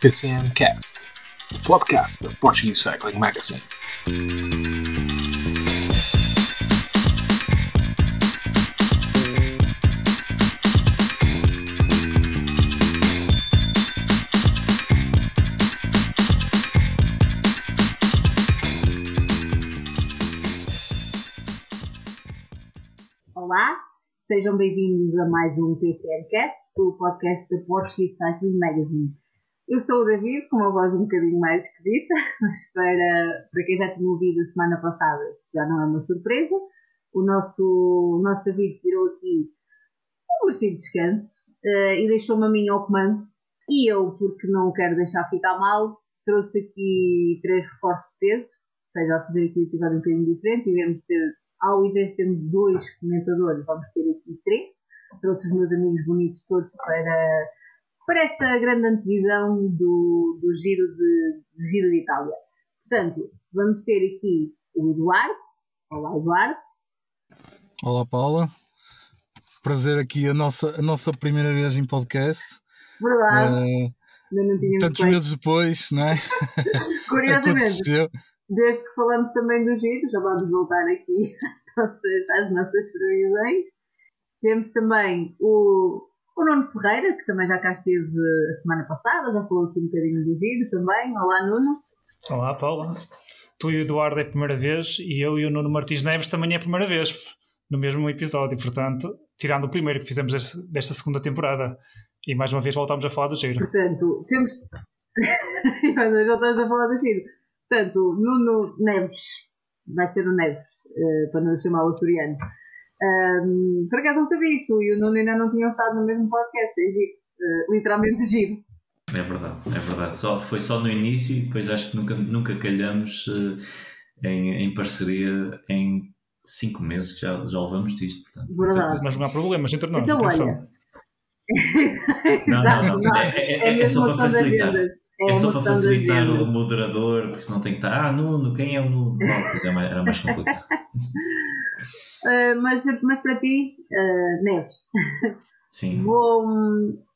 PCM Cast, o podcast da Portuguese Cycling Magazine. Olá, sejam bem-vindos a mais um PCMcast, o podcast da Portuguese Cycling Magazine. Eu sou o David, com uma voz um bocadinho mais esquisita, mas para, para quem já tinha ouvido a semana passada, já não é uma surpresa. O nosso, o nosso David tirou aqui um merecido descanso uh, e deixou-me a mim ao comando. E eu, porque não quero deixar ficar mal, trouxe aqui três reforços de peso, ou seja, a fazer aqui um episódio um bocadinho diferente, iremos ter ao invés de termos dois comentadores, vamos ter aqui três. Trouxe os meus amigos bonitos todos para, para esta grande antevisão do, do, giro de, do Giro de Itália. Portanto, vamos ter aqui o Eduardo. Olá, Eduardo. Olá, Paula. Prazer aqui a nossa, a nossa primeira vez em podcast. Verdade. Uh, Ainda não tínhamos tantos meses depois, não é? Curiosamente, desde que falamos também do giro, já vamos voltar aqui às nossas, às nossas previsões. Temos também o, o Nuno Ferreira, que também já cá esteve a semana passada, já falou aqui um bocadinho do giro também. Olá, Nuno. Olá, Paula. Tu e o Eduardo é a primeira vez e eu e o Nuno Martins Neves também é a primeira vez no mesmo episódio. Portanto, tirando o primeiro que fizemos desta- desta segunda temporada. E mais uma vez voltamos a falar do giro. Portanto, temos. E mais uma vez voltamos a falar do giro. Portanto, Nuno Neves, vai ser o Neves, eh, para não chamar o açoriano. Ahm, por acaso não sabia que tu e o Nuno ainda não tinham estado no mesmo podcast, é giro. Eh, literalmente giro. É verdade, é verdade. Só, foi só no início e depois acho que nunca, nunca calhamos eh, em, em parceria em cinco meses que já, já levamos disto. Portanto, Verdade. Mas não há problemas entre nós. Então, atenção. olha. Não, não, não. É, é- é- é só para facilitar. Agendas. É só para facilitar o moderador, porque senão tem que estar. Ah, Nuno, quem é o Nuno? Pois é mais- era mais complicado. Ah, mas, mas para ti, ah, Neves, Sim. vou,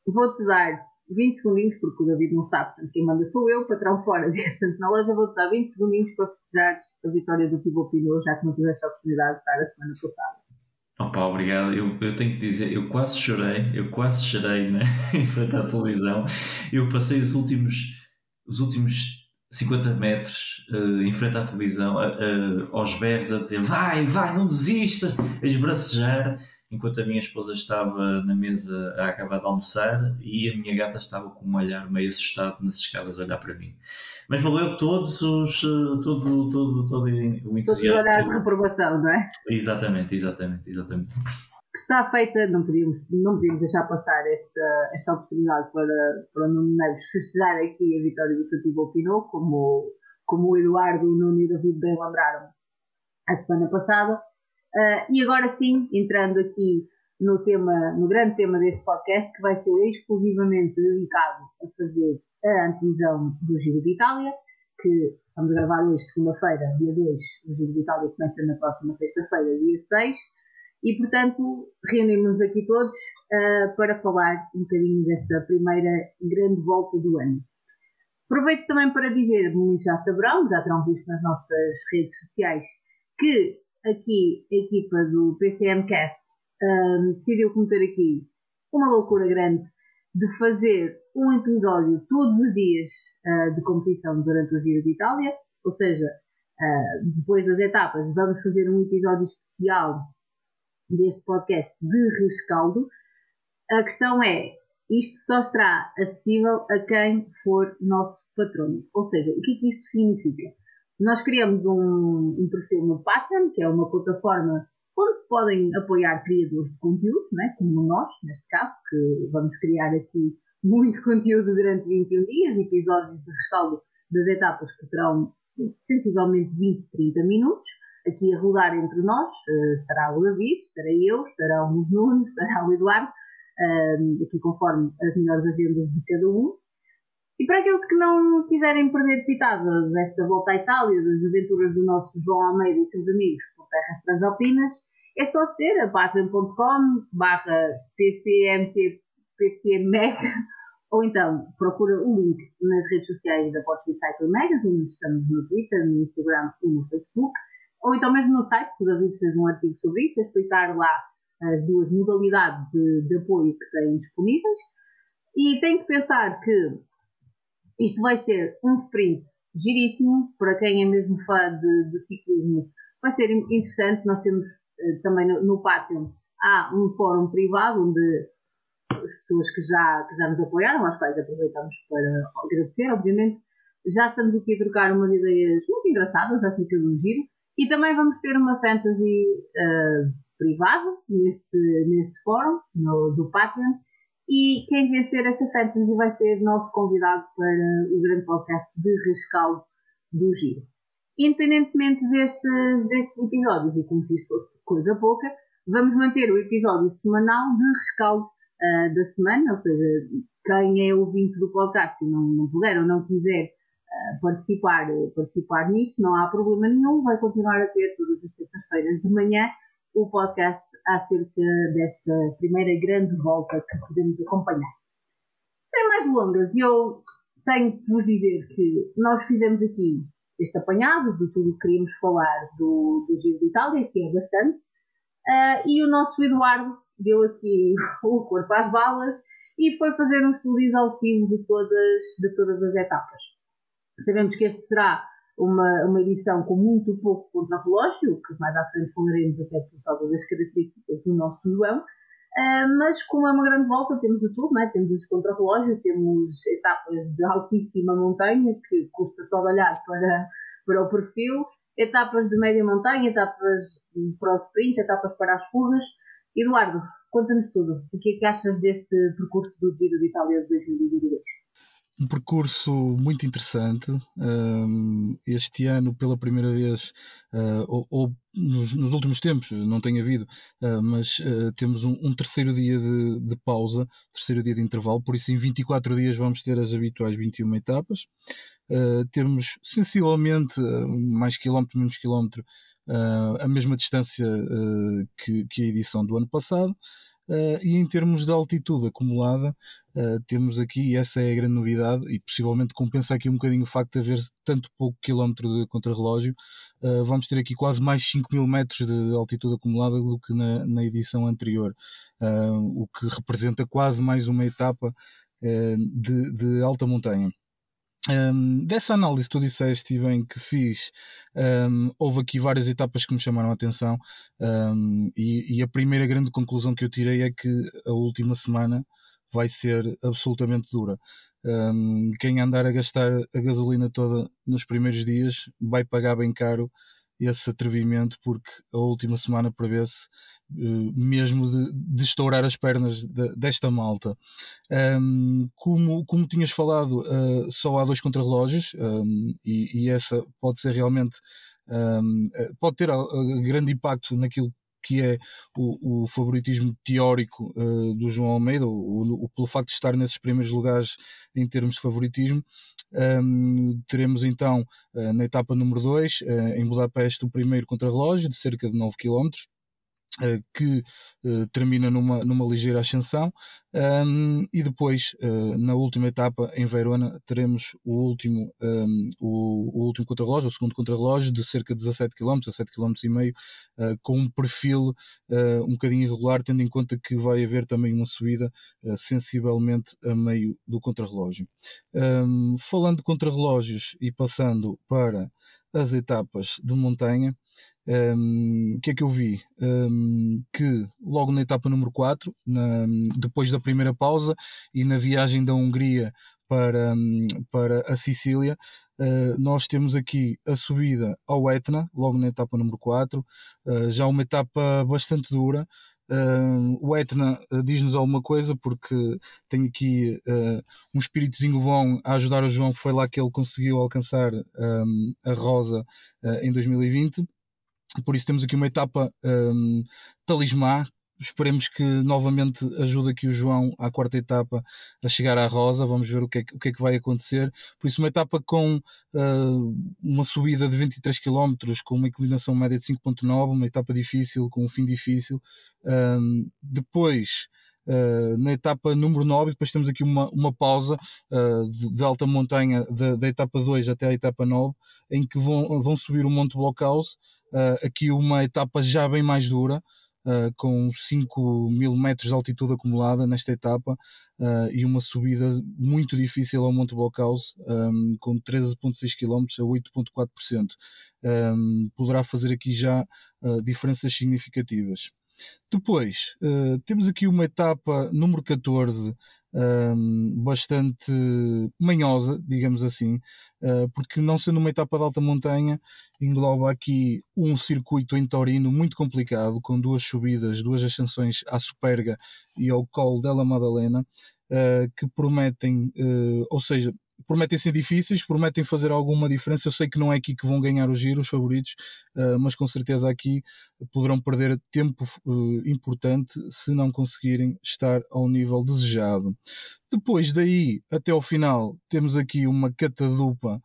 vou-te dar 20 segundinhos, porque o David não sabe, portanto quem manda sou eu, patrão fora. Na loja vou-te dar 20 segundinhos para festejar a vitória do Thibaut Pinot, já que não tiveste a oportunidade de estar a semana passada. Opa, obrigado. Eu, eu tenho que dizer, eu quase chorei, eu quase chorei né? em frente à televisão. Eu passei os últimos, os últimos 50 metros eh, em frente à televisão, a- a- aos berros, a dizer vai, vai, não desistas, a esbracejar, enquanto a minha esposa estava na mesa a acabar de almoçar e a minha gata estava com um olhar meio assustado nas escadas a olhar para mim. Mas valeu todos os, eh, todo, todo, todo o Todos os entusiasmo. olhares de reprovação, não é? Exatamente, exatamente, exatamente. Está feita, não podíamos, não podíamos deixar passar esta, esta oportunidade para, para o Nuno Neves festejar aqui a vitória do seu Thibaut Pinot, como, como o Eduardo, o Nuno e o David bem lembraram a semana passada. Ah, e agora sim, entrando aqui no tema, no grande tema deste podcast, que vai ser exclusivamente dedicado a fazer a antevisão do Giro de Itália, que estamos a gravar hoje, segunda-feira, dia 2, o Giro de Itália começa na próxima sexta-feira, dia 6, e portanto reunimos-nos aqui todos ah, para falar um bocadinho desta primeira grande volta do ano. Aproveito também para dizer, muitos já saberão, já terão visto nas nossas redes sociais, que aqui a equipa do PCMcast ah, decidiu cometer aqui uma loucura grande de fazer um episódio todos os dias ah, de competição durante o Giro de Itália, ou seja, ah, depois das etapas vamos fazer um episódio especial deste podcast de rescaldo. A questão é, isto só estará acessível a quem for nosso patrono. Ou seja, o que é que isto significa? Nós criamos um, um perfil no Patreon, que é uma plataforma onde se podem apoiar criadores de conteúdo, né? como nós, neste caso, que vamos criar aqui muito conteúdo durante 21 dias, episódios de rescaldo das etapas que terão sensivelmente 20, 30 minutos aqui a rodar entre nós. eh, estará o David, estarei eu, estarão os Nunos, estará o Eduardo, eh, aqui conforme as melhores agendas de cada um. E para aqueles que não quiserem perder pitada desta volta à Itália, das aventuras do nosso João Almeida e seus amigos por terras transalpinas, é só se ter a patreon.com barra pcmtpcmec ou então procura o link nas redes sociais da Portuguese Cycle Magazine, estamos no Twitter, no Instagram e no Facebook, ou então mesmo no site, que o David fez um artigo sobre isso, a explicar lá as duas modalidades de, de apoio que têm disponíveis. E tem que pensar que isto vai ser um sprint giríssimo, para quem é mesmo fã de, de ciclismo, vai ser interessante. Nós temos eh, também no, no Patreon há um fórum privado onde as pessoas que já, que já nos apoiaram, às quais aproveitamos para agradecer, obviamente, já estamos aqui a trocar umas ideias muito engraçadas acerca do giro e também vamos ter uma fantasy uh, privada nesse, nesse fórum no, do Patreon e quem vencer essa fantasy vai ser nosso convidado para o grande podcast de rescaldo do giro. Independentemente destes, destes episódios, e como se isto fosse coisa pouca, vamos manter o episódio semanal de rescaldo uh, da semana, ou seja, quem é ouvinte do podcast e não, não puder ou não quiser uh, participar, participar nisto, não há problema nenhum, vai continuar a ter todas as terças-feiras de manhã o podcast acerca desta primeira grande volta que podemos acompanhar. Sem mais delongas, eu tenho que vos dizer que nós fizemos aqui este apanhado de tudo o que queríamos falar do, do Giro de Itália, que é bastante, uh, e o nosso Eduardo deu aqui o corpo às balas e foi fazer um estudo exaustivo de todas, de todas as etapas. Sabemos que este será uma, uma edição com muito pouco contra-relógio, que mais à frente falaremos até por causa das características do nosso João, uh, mas como é uma grande volta, temos de tudo, né? temos os contra-relógio, temos etapas de altíssima montanha, que custa só olhar para, para o perfil, etapas de média montanha, etapas para o sprint, etapas para as fugas. Eduardo, conta-nos tudo. O que é que achas deste percurso do Giro de Itália de 2022? Um percurso muito interessante. este ano, pela primeira vez, uh, ou, ou nos, nos, últimos tempos, não tem havido, uh, mas uh, temos um, um, terceiro dia de, de, pausa, terceiro dia de intervalo, por isso em 24 dias vamos ter as habituais 21 etapas. temos sensivelmente mais quilómetro, menos quilómetro, a mesma distância que, que a edição do ano passado. Uh, e em termos de altitude acumulada, uh, temos aqui, e essa é a grande novidade, e possivelmente compensa aqui um bocadinho o facto de haver tanto pouco quilómetro de contrarrelógio, uh, vamos ter aqui quase mais 5 mil metros de altitude acumulada do que na, na edição anterior, o que representa quase mais uma etapa de, de alta montanha. Um, dessa análise tu disseste bem que fiz, um, houve aqui várias etapas que me chamaram a atenção um, e, e, a primeira grande conclusão que eu tirei é que a última semana vai ser absolutamente dura. quem andar a gastar a gasolina toda nos primeiros dias vai pagar bem caro esse atrevimento porque a última semana prevê-se uh, mesmo de, de, estourar as pernas de, desta malta. Um, como, como tinhas falado, uh, só há dois contrarrelógios um, e, e, essa pode ser realmente um, eh, pode ter grande impacto naquilo que é o, o favoritismo teórico uh, do João Almeida, o, pelo facto de estar nesses primeiros lugares em termos de favoritismo. Um, teremos então, uh, na etapa número 2, uh, eh, em Budapeste, o primeiro contrarrelógio de cerca de 9 km. Uh, que uh, termina numa, numa ligeira ascensão. Um, e depois uh, na última etapa em Verona teremos o último um, o, o, último contrarrelógio, o segundo contrarrelógio de cerca de 17 km, 17 km e meio com um perfil um bocadinho irregular tendo em conta que vai haver também uma subida sensivelmente a meio do contrarrelógio. Falando de contrarrelógios e passando para as etapas de montanha um, o que é que eu vi? Um, que logo na etapa número 4, na, depois da primeira pausa e na viagem da Hungria para, para a Sicília, uh, nós temos aqui a subida ao Etna, logo na etapa número 4, uh, já uma etapa bastante dura. Uh, o Etna uh, diz-nos alguma coisa porque tem aqui um espíritozinho bom a ajudar o João, que foi lá que ele conseguiu alcançar um, a Rosa em 2020. Por isso temos aqui uma etapa um, talismã. Esperemos que novamente ajude aqui o João à quarta etapa a chegar à Rosa. Vamos ver o que é, o que, é que vai acontecer. Por isso, uma etapa com uh, uma subida de 23 km, com uma inclinação média de 5,9, uma etapa difícil, com um fim difícil. Um, depois, uh, na etapa número 9, depois temos aqui uma, uma pausa uh, de, de, alta montanha da, da, etapa 2 até a etapa 9, em que vão, vão subir o Monte Blockhouse, uh, aqui uma etapa já bem mais dura, Uh, com 5 mil metros de altitude acumulada nesta etapa uh, e uma subida muito difícil ao Monte Blockhouse, um, com 13,6 km a 8,4%. Um, poderá fazer aqui já diferenças significativas. Depois, temos aqui uma etapa número 14, um, bastante manhosa, digamos assim, uh, porque não sendo uma etapa de alta montanha, engloba aqui um circuito em Torino muito complicado, com duas subidas, duas ascensões à Superga e ao Col della Madalena, uh, que prometem, ou seja, prometem ser difíceis, prometem fazer alguma diferença. Eu sei que não é aqui que vão ganhar o giro, os favoritos, uh, mas com certeza aqui poderão perder tempo uh, importante se não conseguirem estar ao nível desejado. Depois daí até ao final, temos aqui uma catadupa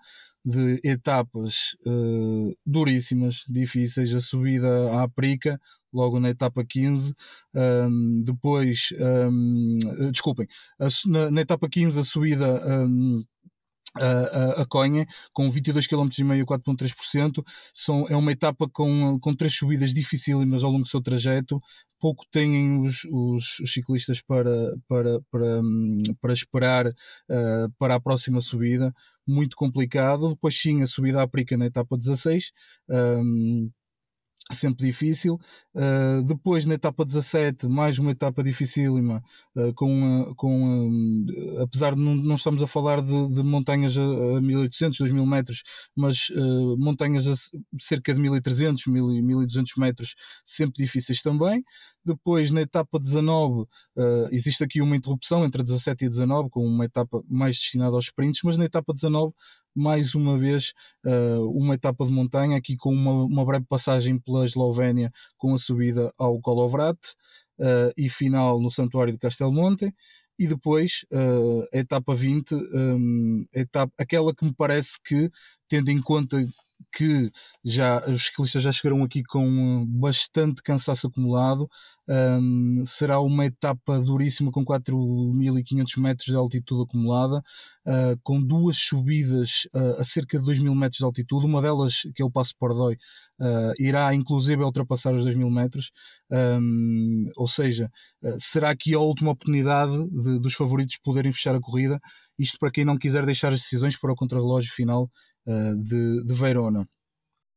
de etapas uh, duríssimas, difíceis. A subida à Aprica, logo na etapa 15. Um, depois, um, desculpem, a, na, na, etapa 15, a subida. Um, a, a, Conha, com 22 km e meio, 4.3%, são, é uma etapa com, com três subidas dificílimas ao longo do seu trajeto, pouco têm os, os, os ciclistas para, para, para, para esperar uh, para a próxima subida, muito complicado, depois sim a subida à Prica na etapa 16, um, sempre difícil. Uh, depois, na etapa 17, mais uma etapa dificílima, uh, com, uh, com apesar de não, não estamos a falar de, de montanhas a, a 1800, 2000 metros, mas montanhas a cerca de 1300, 1200 metros, sempre difíceis também. Depois, na etapa 19, existe aqui uma interrupção entre 17 e 19, com uma etapa mais destinada aos sprints, mas na etapa 19 mais uma vez uh, uma etapa de montanha, aqui com uma, uma, breve passagem pela Eslovénia, com a subida ao Kolovrat uh, e final no Santuário de Castelmonte. E depois uh, a etapa 20, um, etapa, aquela que me parece que, tendo em conta que já os ciclistas já chegaram aqui com bastante cansaço acumulado. Um, será uma etapa duríssima com 4.500 metros de altitude acumulada, uh, com duas subidas uh, a cerca de 2.000 metros de altitude. Uma delas, que é o Passo Pordoi, uh, irá inclusive ultrapassar os 2.000 metros. Um, ou seja, será aqui a última oportunidade de, dos favoritos poderem fechar a corrida. Isto para quem não quiser deixar as decisões para o contrarrelógio final de, de Verona.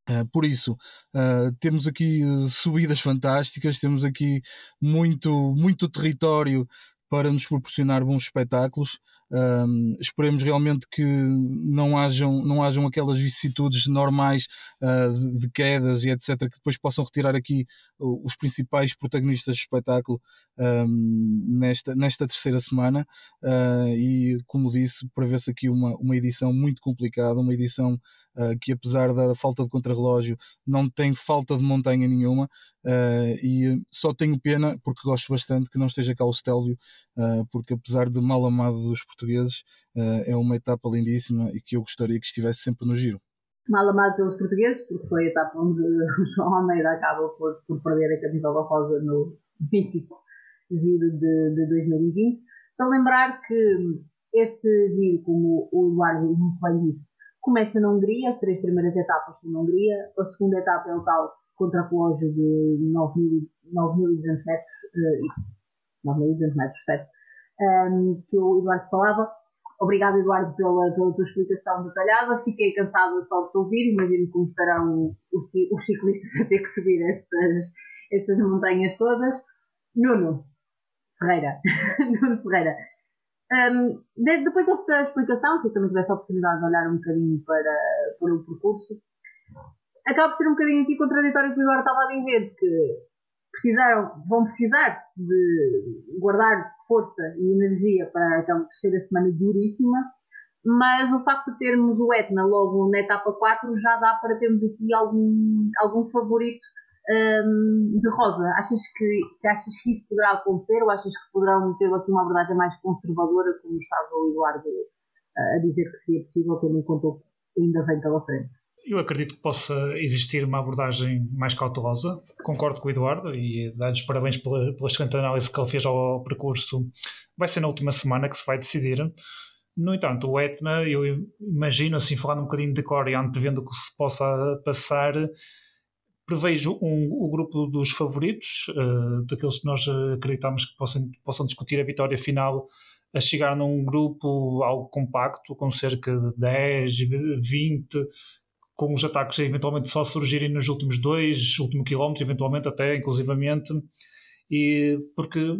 Uh, por isso, uh, temos aqui subidas fantásticas, temos aqui muito, muito território para nos proporcionar bons espetáculos. Um, esperemos realmente que não hajam, não hajam aquelas vicissitudes normais uh, de, de, quedas e etc., que depois possam retirar aqui os principais protagonistas do espetáculo um, nesta, nesta terceira semana. Uh, e, como disse, prevê-se aqui uma, uma edição muito complicada, uma edição uh, que, apesar da falta de contrarrelógio, não tem falta de montanha nenhuma. Uh, e só tenho pena, porque gosto bastante, que não esteja cá o Stelvio, uh, porque apesar de mal amado dos portugueses, uh, é uma etapa lindíssima e que eu gostaria que estivesse sempre no giro. Mal amado pelos portugueses, porque foi a etapa onde João Almeida acaba por, por perder a camisola rosa no mítico giro de, de 2020. Só lembrar que este giro, como o Eduardo muito bem disse, começa na Hungria, as três primeiras etapas são na Hungria, a segunda etapa é o tal contra-relógio de 9.200 metros, uh, 9.200 metros, certo? Um, que o Eduardo falava. Obrigado, Eduardo, pela, pela tua explicação detalhada. Fiquei cansada só de te ouvir. Imagino como estarão os, os ciclistas a ter que subir estas, estas montanhas todas. Nuno Ferreira. Nuno Ferreira. Um, de, depois desta explicação, se eu também tivesse a oportunidade de olhar um bocadinho para, para o percurso, acaba por ser um bocadinho aqui contraditório o que o Eduardo estava a dizer, que precisaram, vão precisar de guardar força e energia para aquela terceira semana duríssima, mas o facto de termos o Etna logo na etapa 4 já dá para termos aqui algum, algum favorito um, de rosa. Achas que, que, achas que isso poderá acontecer ou achas que poderão ter aqui uma abordagem mais conservadora, como estava o Eduardo a dizer que seria possível, tendo em conta o que ainda vem pela frente? Eu acredito que possa existir uma abordagem mais cautelosa. Concordo com o Eduardo e dar-lhes parabéns pela, pela excelente análise que ele fez ao percurso. Vai ser na última semana que se vai decidir. No entanto, o Etna, eu imagino, assim, falando um bocadinho de cor e antevendo o que se possa passar, prevejo um, o grupo dos favoritos, uh, daqueles que nós acreditamos que possam, possam discutir a vitória final, a chegar num grupo algo compacto, com cerca de 10, 20 com os ataques eventualmente só surgirem nos últimos dois, último quilómetro, eventualmente até, inclusivamente, e porque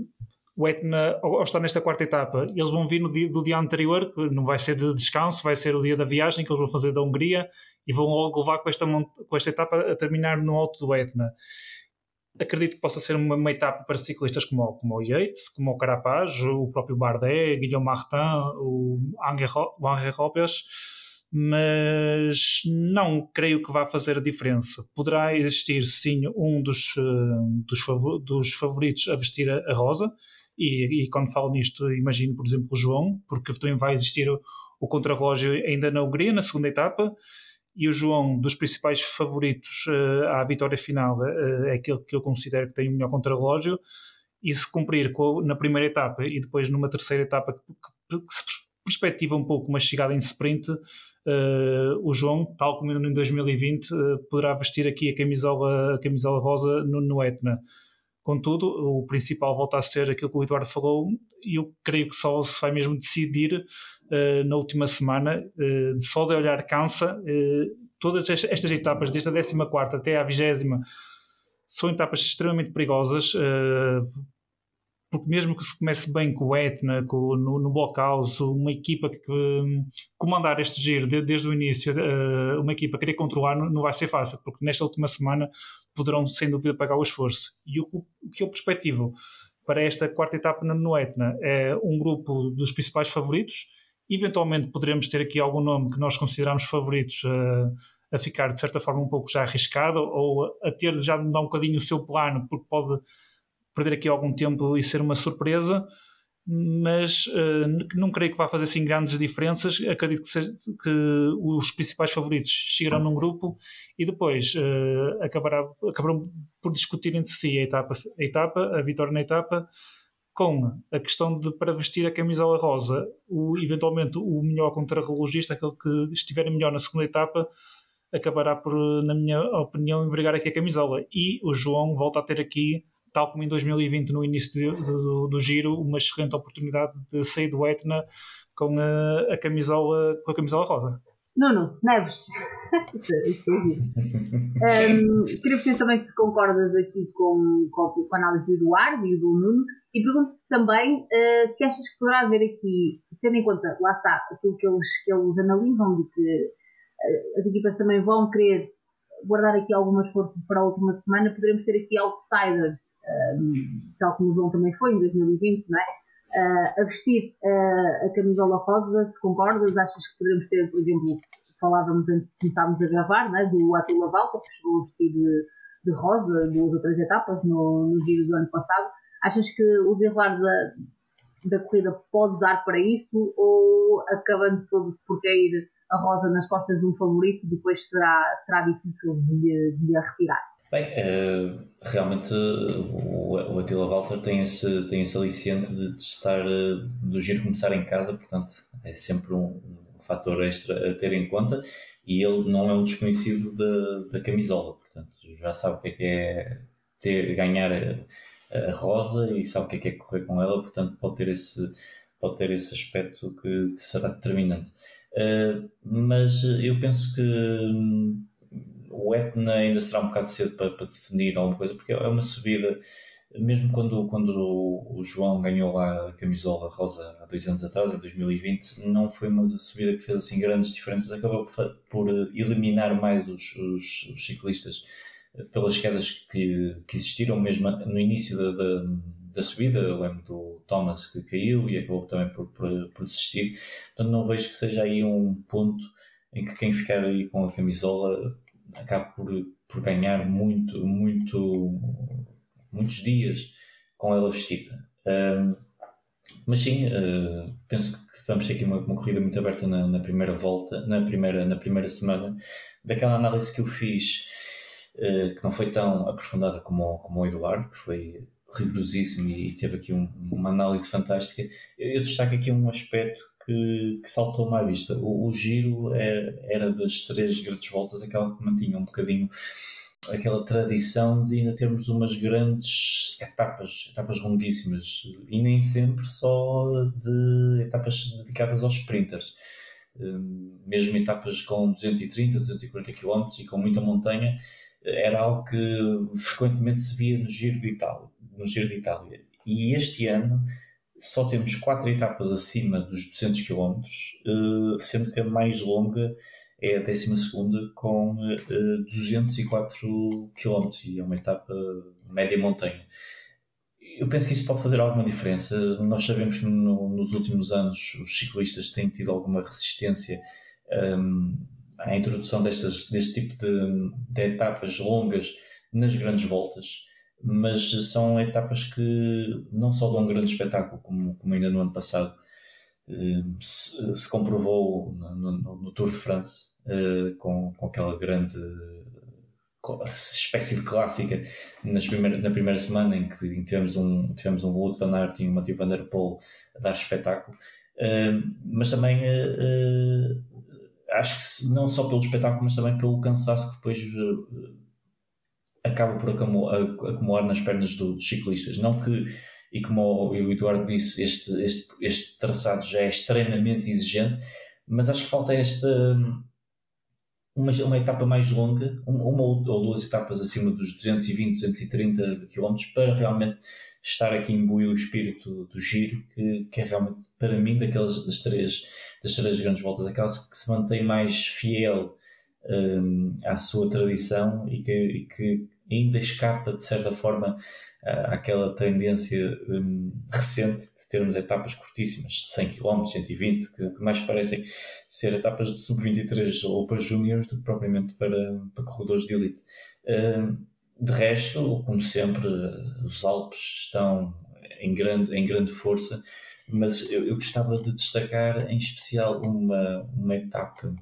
o Etna, ao estar nesta quarta etapa, eles vão vir no dia, do dia anterior, que não vai ser de descanso, vai ser o dia da viagem que eles vão fazer da Hungria e vão logo levar com esta, com esta etapa a terminar no alto do Etna. Acredito que possa ser uma, uma etapa para ciclistas como, como o Yates, como o Carapaz, o próprio Bardet, Guilherme Martin, o Angel Robles mas não creio que vá fazer a diferença. Poderá existir sim um dos, eh, dos, favor, dos favoritos a vestir a, rosa, e, e, quando falo nisto, imagino, por exemplo, o João, porque também vai existir o, o contrarrelógio ainda na Hungria, na segunda etapa, e o João, dos principais favoritos uh, à vitória final, uh, é aquele que eu considero que tem o melhor contrarrelógio, e se cumprir com, na primeira etapa e depois numa terceira etapa que, que, que se perspectiva um pouco uma chegada em sprint, uh, o João, tal como em 2020, uh, poderá vestir aqui a camisola, a camisola rosa no, no Etna. Contudo, o principal volta a ser aquilo que o Eduardo falou, e eu creio que só se vai mesmo decidir uh, na última semana. Uh, só de olhar cansa. Todas estas etapas, desde a 14 até à 20, são etapas extremamente perigosas porque mesmo que se comece bem com o Etna, com, no, no Blockhouse, uma equipa que, que comandar este giro de, desde o início, uh, uma equipa querer controlar não, não, vai ser fácil, porque nesta última semana poderão sem dúvida pagar o esforço. E o, o que eu perspectivo para esta quarta etapa no, no Etna é um grupo dos principais favoritos, eventualmente poderemos ter aqui algum nome que nós consideramos favoritos uh, a ficar de certa forma um pouco já arriscado ou a ter já de mudar um bocadinho o seu plano, porque pode perder aqui algum tempo e ser uma surpresa, mas uh, não creio que vá fazer assim grandes diferenças. Acredito que, que os principais favoritos chegarão num grupo e depois uh, acabará, acabarão por discutir entre si a etapa, a etapa, a vitória na etapa, com a questão de para vestir a camisola rosa, o, eventualmente o melhor contrarrelogista, aquele que estiver melhor na segunda etapa, acabará por, na minha opinião, envergar aqui a camisola. E o João volta a ter aqui tal como em 2020, no início do, do, do giro, uma excelente oportunidade de sair do Etna com a, a camisola, com a camisola rosa. Nuno, Neves, isto, é, giro. Um, queria perceber também se concordas aqui com, com, com a análise do Eduardo e do Nuno e pergunto-te também uh, se achas que poderá haver aqui, tendo em conta, lá está, aquilo que eles, que eles analisam, de que uh, as equipas também vão querer guardar aqui algumas forças para a última semana, poderemos ter aqui outsiders tal como o João também foi em 2020, não é? Uh, a vestir uh, a camisola rosa, se concordas, achas que poderemos ter, por exemplo, falávamos antes de começarmos a gravar, né, do Atila Valta, que chegou a vestir de, de rosa duas ou três etapas no, no giro do ano passado. Achas que o desenrolar da, da corrida pode dar para isso ou acabando por, por cair a rosa nas costas de um favorito, depois será, será difícil de, a retirar? Bem, uh, realmente o, o Attila Walter tem esse, tem esse aliciente de, estar uh, do giro começar em casa, portanto é sempre um, um, fator extra a ter em conta e ele não é um desconhecido da, da camisola, portanto já sabe o que é que é ter, ganhar a, a, rosa e sabe o que é que é correr com ela, portanto pode ter esse, pode ter esse aspecto que, que será determinante. Uh, mas eu penso que o Etna ainda será um bocado cedo para, para, definir alguma coisa, porque é uma subida, mesmo quando, quando o João ganhou lá a camisola rosa há dois anos atrás, em 2020, não foi uma subida que fez assim grandes diferenças, acabou por, por eliminar mais os, os, os, ciclistas eh, pelas quedas que, que existiram mesmo no início da, da, da subida. Eu lembro do Thomas que caiu e acabou também por, por, por desistir. Portanto, não vejo que seja aí um ponto em que quem ficar aí com a camisola acaba por, por ganhar muito, muito, muitos dias com ela vestida. Um, mas sim, uh, penso que vamos ter aqui uma, uma corrida muito aberta na, na, primeira volta, na primeira, na primeira semana. Daquela análise que eu fiz, uh, que não foi tão aprofundada como, como o Eduardo, que foi rigorosíssimo e teve aqui um, uma análise fantástica, eu, eu, destaco aqui um aspecto que, que saltou-me à vista. O, o giro era, era das três grandes voltas aquela que mantinha um bocadinho aquela tradição de ainda termos umas grandes etapas, etapas longuíssimas, e nem sempre só de etapas dedicadas aos sprinters. Hum, mesmo etapas com 230, 240 km e com muita montanha, era algo que frequentemente se via no Giro de Itália. No Giro de Itália. E este ano só temos quatro etapas acima dos 200 km, eh, sendo que a mais longa é a 12 com uh, 204 km e é uma etapa média montanha. Eu penso que isso pode fazer alguma diferença. Nós sabemos que no, nos últimos anos os ciclistas têm tido alguma resistência um, à introdução destas, deste tipo de, de etapas longas nas grandes voltas mas são etapas que não só dão um grande espetáculo, como, como ainda no ano passado eh, se, se comprovou no, no, no, Tour de France, uh, com, com aquela grande espécie de clássica nas primeira, na primeira semana em que tivemos um, tivemos um Wout van Aert e um Mathieu van der Poel a dar espetáculo, uh, mas também acho que não só pelo espetáculo, mas também pelo cansaço que depois acaba por acumular nas pernas do, dos ciclistas. Não que, e como o Eduardo disse, este, este, este traçado já é extremamente exigente, mas acho que falta esta uma, uma etapa mais longa, uma ou duas etapas acima dos 220, 230 km para realmente estar aqui imbuído o espírito do giro, que, que é realmente, para mim, daquelas das três, das três grandes voltas, aquelas que se mantém mais fiel um, à sua tradição e que, e que ainda escapa, de certa forma, àquela tendência um, recente de termos etapas curtíssimas, de 100 km, 120, que, que mais parecem ser etapas de sub-23 ou para júniores do que propriamente para, para corredores de elite. Um, de resto, como sempre, os Alpes estão em grande, em grande força, mas eu, eu gostava de destacar em especial uma, uma etapa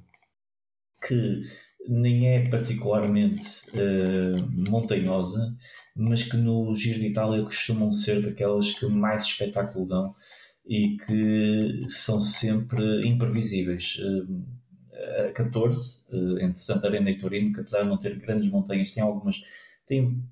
que nem é particularmente uh, montanhosa, mas que no Giro de Itália costumam ser daquelas que mais espetáculo dão e que são sempre imprevisíveis. Uh, a 14, uh, entre Santarém e Torino, que apesar de não ter grandes montanhas, tem algumas, tem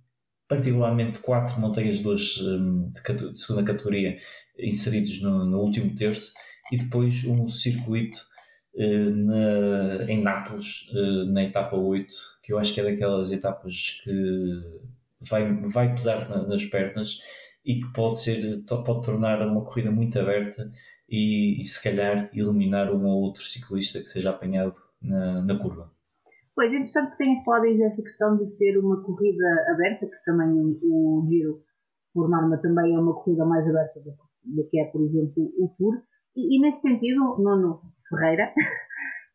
particularmente quatro montanhas duas um, de, de, segunda categoria inseridos no, no último terço e depois um circuito eh, na, em Nápoles, eh, na etapa 8, que eu acho que é daquelas etapas que vai, vai pesar nas pernas e que pode ser pode tornar uma corrida muito aberta e, e se calhar eliminar um ou outro ciclista que seja apanhado na, na curva. Pois, é interessante que tenhas falado essa questão de ser uma corrida aberta, que também o Giro, por norma, também é uma corrida mais aberta do, do que é, por exemplo, o Tour. E, e nesse sentido, Nono, Ferreira.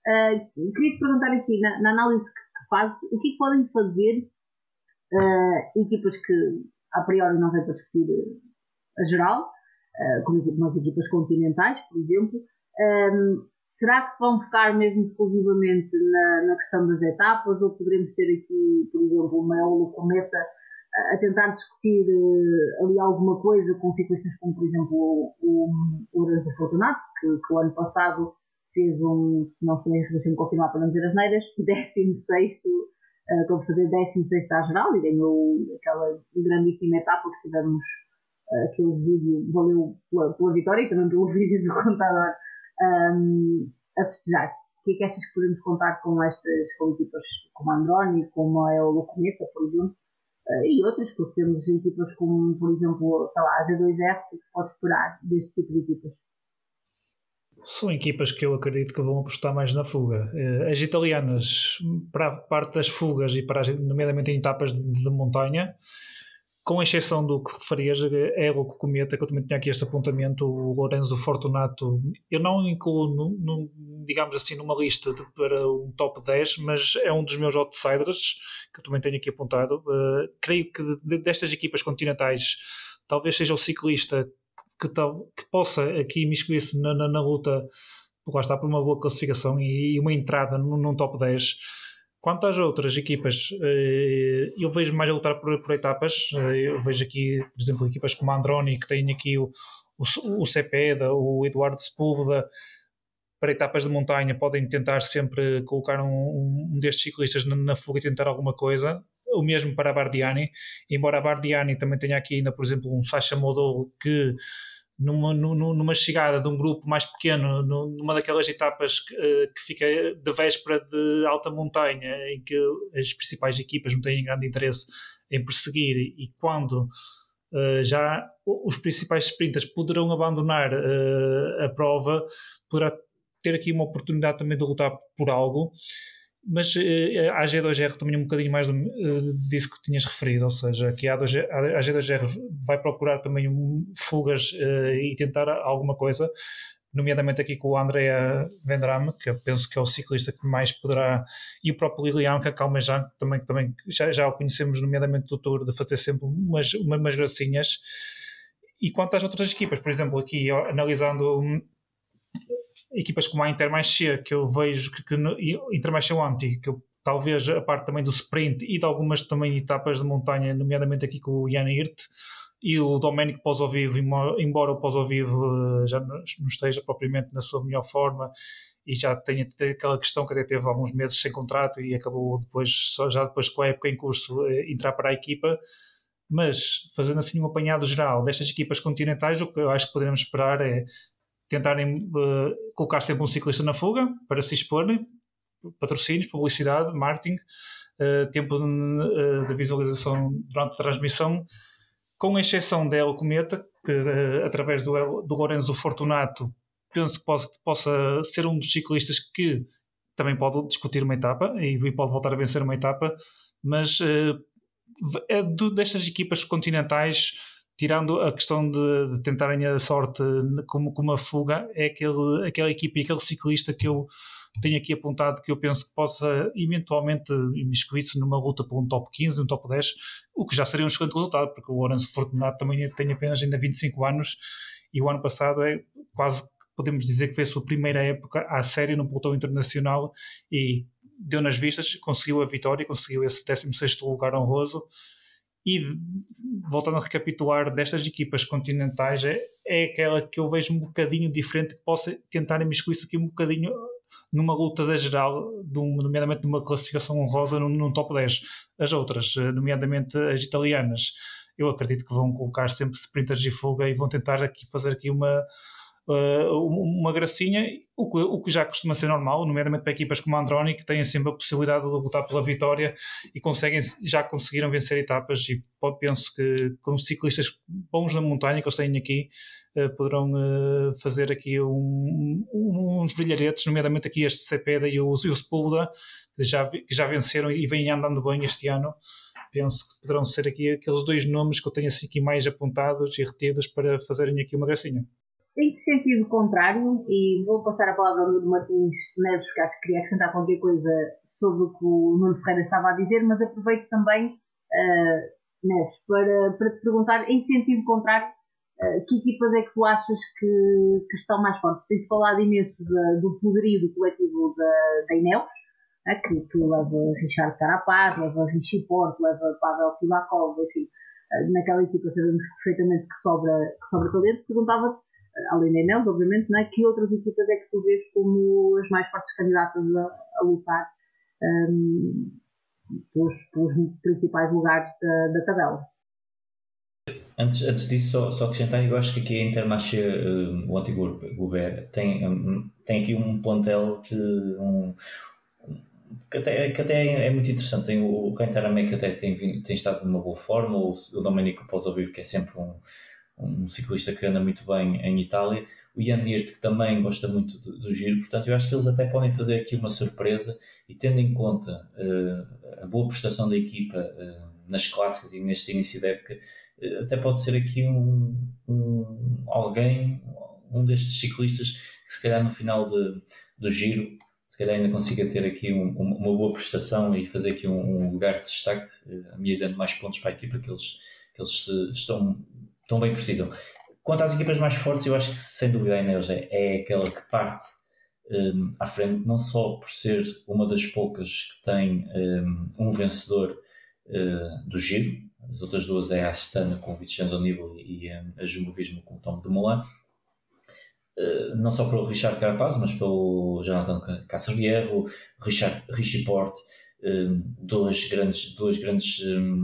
Uh, queria te perguntar aqui, na, na análise que, fazes, o que, é podem fazer uh, equipas que a priori não vêm para discutir a geral, uh, como as equipas continentais, por exemplo, um, será que se vão focar mesmo exclusivamente na, na, questão das etapas ou poderemos ter aqui, por exemplo, uma Eolo Cometa a tentar discutir uh, ali alguma coisa com ciclistas como, por exemplo, o, o, o Lourenço Fortunato, que, que o ano passado fez um, se não estou em deixa-me confirmar para não dizer as neiras, 16 uh, como fazer 16 à geral e ganhou aquela grandíssima etapa que tivemos uh, aquele vídeo, valeu pela, pela, vitória e também pelo vídeo do contador um, a festejar. O que é que achas que podemos contar com estas com equipas como a Androni, como a Eolo Cometa, por exemplo, uh, e outras, porque temos equipas como, por exemplo, sei lá, a G2F, que se pode esperar deste tipo de equipas? São equipas que eu acredito que vão apostar mais na fuga. Eh, as italianas, para a parte das fugas e para, nomeadamente em etapas de, de montanha, com exceção do que referias, é o Cometa, que eu também tinha aqui este apontamento, o Lorenzo Fortunato, eu não incluo, no, no, digamos assim, numa lista de, para um top 10, mas é um dos meus outsiders, que eu também tenho aqui apontado. Uh, creio que de, destas equipas continentais, talvez seja o ciclista que, tal, que possa aqui imiscuir-se na, na, na, luta, lá está, por uma boa classificação e, e uma entrada num, num, top 10. Quanto às outras equipas, eh, eu vejo mais a lutar por, por etapas. Eh, eu vejo aqui, por exemplo, equipas como a Androni, que têm aqui o, o, o Cepeda, o Eduardo Sepúlveda, para etapas de montanha podem tentar sempre colocar um, um destes ciclistas na, na, fuga e tentar alguma coisa. O mesmo para Bardiani, embora Bardiani também tenha aqui ainda, por exemplo, um Sacha Modou que numa, numa chegada de um grupo mais pequeno, numa daquelas etapas que, eh, que fica de véspera de alta montanha, em que as principais equipas não têm grande interesse em perseguir, e quando uh, já os principais sprinters poderão abandonar uh, a prova, poderá ter aqui uma oportunidade também de lutar por algo. Mas uh, a G2R também um bocadinho mais uh, disso que tinhas referido, ou seja, que a, a G2R vai procurar também fugas uh, e tentar alguma coisa, nomeadamente aqui com o Andrea Vendram, que eu penso que é o ciclista que mais poderá, e o próprio Lilian, já, que também, que também já, já o conhecemos, nomeadamente do Tour, de fazer sempre umas, umas gracinhas. E quanto às outras equipas, por exemplo, aqui analisando equipas como a Intermarché, que eu vejo que, que Intermarché Anti, que eu, talvez a parte também do sprint e de algumas também etapas de montanha, nomeadamente aqui com o Jan Hirt e o Domenico Posovivo, embora o Posovivo eh, já não esteja propriamente na sua melhor forma e já tenha aquela questão que até teve alguns meses sem contrato e acabou depois, já depois com a época em curso, eh, entrar para a equipa. Mas fazendo assim um apanhado geral destas equipas continentais, o que eu acho que poderemos esperar é tentarem uh, colocar sempre um ciclista na fuga para se exporem, patrocínios, publicidade, marketing, uh, tempo de, uh, de, visualização durante a transmissão, com exceção da El Cometa, que através do, do Lorenzo Fortunato penso que pode, possa ser um dos ciclistas que também pode discutir uma etapa e, e pode voltar a vencer uma etapa, mas é do, destas equipas continentais tirando a questão de, de tentarem a sorte como, uma fuga, é aquele, aquela equipe e aquele ciclista que eu tenho aqui apontado que eu penso que possa eventualmente imiscuir-se numa luta por um top 15, um top 10, o que já seria um excelente resultado, porque o Lourenço Fortunato também tem apenas ainda 25 anos e o ano passado é quase podemos dizer que foi a sua primeira época à série no pelotão internacional e deu nas vistas, conseguiu a vitória, conseguiu esse 16 lugar honroso e voltando a recapitular destas equipas continentais, é, é aquela que eu vejo um bocadinho diferente, que possa tentar imiscuir-se aqui um bocadinho numa luta da geral, um, nomeadamente numa classificação honrosa num, num top 10. As outras, eh, nomeadamente as italianas, eu acredito que vão colocar sempre sprinters de fuga e vão tentar aqui fazer aqui uma uh, uma gracinha, o que, o que já costuma ser normal, nomeadamente para equipas como a Androni, que têm sempre a possibilidade de lutar pela vitória e conseguem, já conseguiram vencer etapas e penso que com ciclistas bons na montanha que eles têm aqui, uh, poderão uh, fazer aqui um, uns brilharetes, nomeadamente aqui este Cepeda e o, e o que já, que já venceram e vêm andando bem este ano. Penso que poderão ser aqui aqueles dois nomes que eu tenho assim aqui mais apontados e retidos para fazerem aqui uma gracinha em sentido contrário, e vou passar a palavra ao Nuno Martins Neves, porque acho que queria acrescentar qualquer coisa sobre o que o Nuno Ferreira estava a dizer, mas aproveito também, uh, Neves, para, para te perguntar, em sentido contrário, uh, que equipas é que tu achas que, que estão mais fortes? Tem-se falado imenso do poderio do coletivo da, da Ineos, né, que, que leva Richard Carapaz, leva Richie Porto, leva Pavel Sivakov, enfim, uh, naquela equipa sabemos perfeitamente que sobra, que sobra talento. Perguntava-te além da Enel, obviamente, né, que outras equipas é que tu vês como as mais fortes candidatas a, a lutar um, pelos, pelos, principais lugares da, da, tabela? Antes, antes disso, só, só acrescentar, eu acho que aqui a Intermarché, um, o antigo Gobert, tem, um, tem aqui um plantel um, que, até, que até é muito interessante. Tem o Rentaramé que até tem, tem estado numa boa forma, o, o Domenico Pozovivo que é sempre um um ciclista que anda muito bem em Itália, o Jan Hirt que também gosta muito do, do, giro, portanto eu acho que eles até podem fazer aqui uma surpresa e tendo em conta uh, a boa prestação da equipa uh, nas clássicas e neste início da época, uh, até pode ser aqui um, um, alguém, um destes ciclistas que se calhar no final de, do giro se calhar ainda consiga ter aqui um, uma boa prestação e fazer aqui um, lugar de destaque, a minha dando mais pontos para a equipa que eles, que eles estão tão bem precisam. Quanto às equipas mais fortes, eu acho que sem dúvida a Ineos é, é aquela que parte um, à frente, não só por ser uma das poucas que tem um, um vencedor uh, do giro, as outras duas é a Astana com o Vincenzo Nibali e um, a Jumbo-Visma com o Tom de Moulin, uh, não só pelo Richard Carapaz, mas pelo Jonathan Casservierro, Richard Richie Porte, duas grandes, duas grandes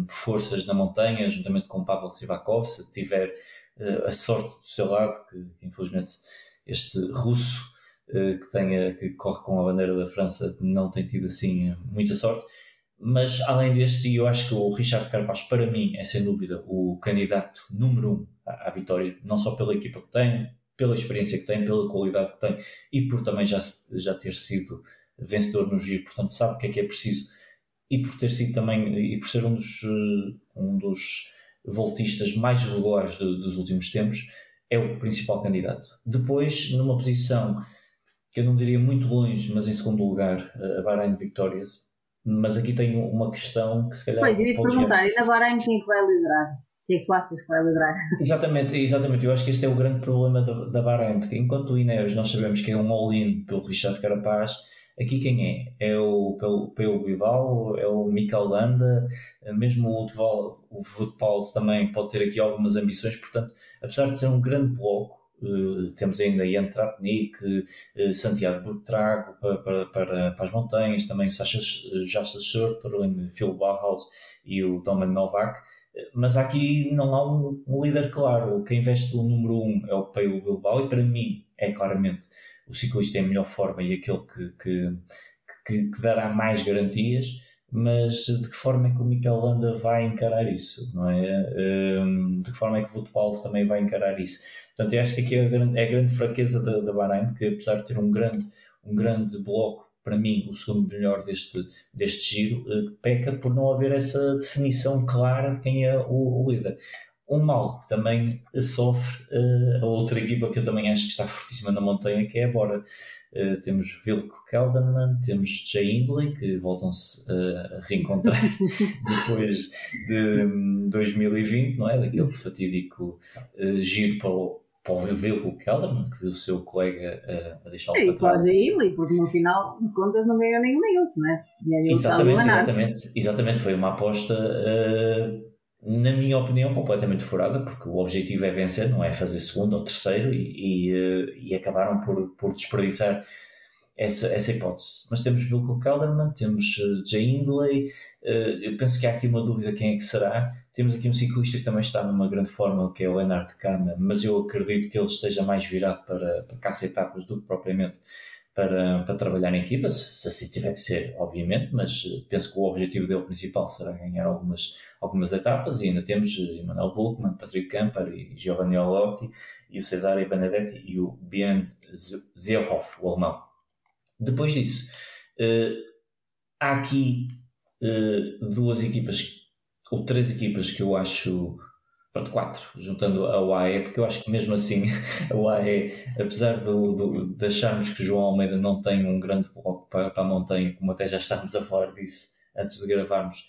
forças na montanha, juntamente com Pavel Sivakov, se tiver uh, a sorte do seu lado, que infelizmente este russo que, tenha, que corre com a bandeira da França não tem tido assim muita sorte. Mas além deste, eu acho que o Richard Carapaz, para mim, é sem dúvida o candidato número um à, à vitória, não só pela equipa que tem, pela experiência que tem, pela qualidade que tem e por também já, já ter sido vencedor no giro, portanto sabe o que é que é preciso e por ter sido também e por ser um dos, eh, um dos voltistas mais regulares de, dos últimos tempos, é o principal candidato. Depois, numa posição que eu não diria muito longe, mas em segundo lugar, eh, a Bahrein Victorious. Mas aqui tenho uma questão que se calhar. Pois, eu ia perguntar, e na Bahrein quem é que vai liderar? O que é que tu achas que vai liderar? Exatamente, exatamente. Eu acho que este é o grande problema da, da Bahrein, porque enquanto o Ineos nós sabemos que é um all-in pelo Richard Carapaz, Aqui quem é? É o Peu Bilbao, é o Mikel Landa, mesmo o Wout Paulo também pode ter aqui algumas ambições, portanto, apesar de ser um grande bloco, Uh, temos ainda Ian Tratnik, uh, Santiago Burtrago para, para, para, para, as montanhas, também o Sasha Schurterlin, Phil Bauhaus e o Domen Novak. Mas aqui não há um, um, líder claro. Quem veste o número 1 um é o Peio Bilbao e para mim é claramente o ciclista em melhor forma e aquele que, que, que, que dará mais garantias, mas de que forma é que o Mikel Landa vai encarar isso, não é? Um, de que forma é que o Wout também vai encarar isso? Portanto, eu acho que aqui é a grande, é a grande fraqueza da, da Bahrein, que apesar de ter um grande, um grande bloco, para mim, o segundo melhor deste, deste giro, uh, peca por não haver essa definição clara de quem é o, o líder um mal que também sofre uh, a outra equipa que eu também acho que está fortíssima na montanha, que é a Bora. Uh, temos Vilko Kelderman, temos Jay Hindley, que voltam-se uh, a reencontrar depois de um, 2020, não é? Daquele fatídico giro para o, para o Vilko Kelderman, que viu o seu colega a deixá-lo para trás. E Hindley, porque no final de contas não ganhou nenhum outro, não é? Exatamente, exatamente, exatamente. Foi uma aposta na minha opinião, completamente furada, porque o objetivo é vencer, não é fazer segundo ou terceiro, e, e, eh, e acabaram por, por desperdiçar essa, essa hipótese. Mas temos Vilko Kelderman, temos uh, Jay Hindley, uh, eu penso que há aqui uma dúvida quem é que será. Temos aqui um ciclista que também está numa grande forma, que é o Leonard Kama, mas eu acredito que ele esteja mais virado para, para caça etapas do que propriamente para, para trabalhar em equipa, se assim tiver que ser, obviamente, mas eh, penso que o objetivo dele principal será ganhar algumas, algumas etapas e ainda temos eh, Emmanuel Buchmann, Patrick Camper e Giovanni Olotti e o Cesare Benedetti e o Bien Zierhoff, o alemão. Depois disso, uh, há aqui duas equipas, ou três equipas que eu acho pronto, quatro, juntando a UAE, porque eu acho que mesmo assim a UAE, apesar do, do, de acharmos que João Almeida não tem um grande bloco para, para a montanha, como até já estávamos a falar disso antes de gravarmos,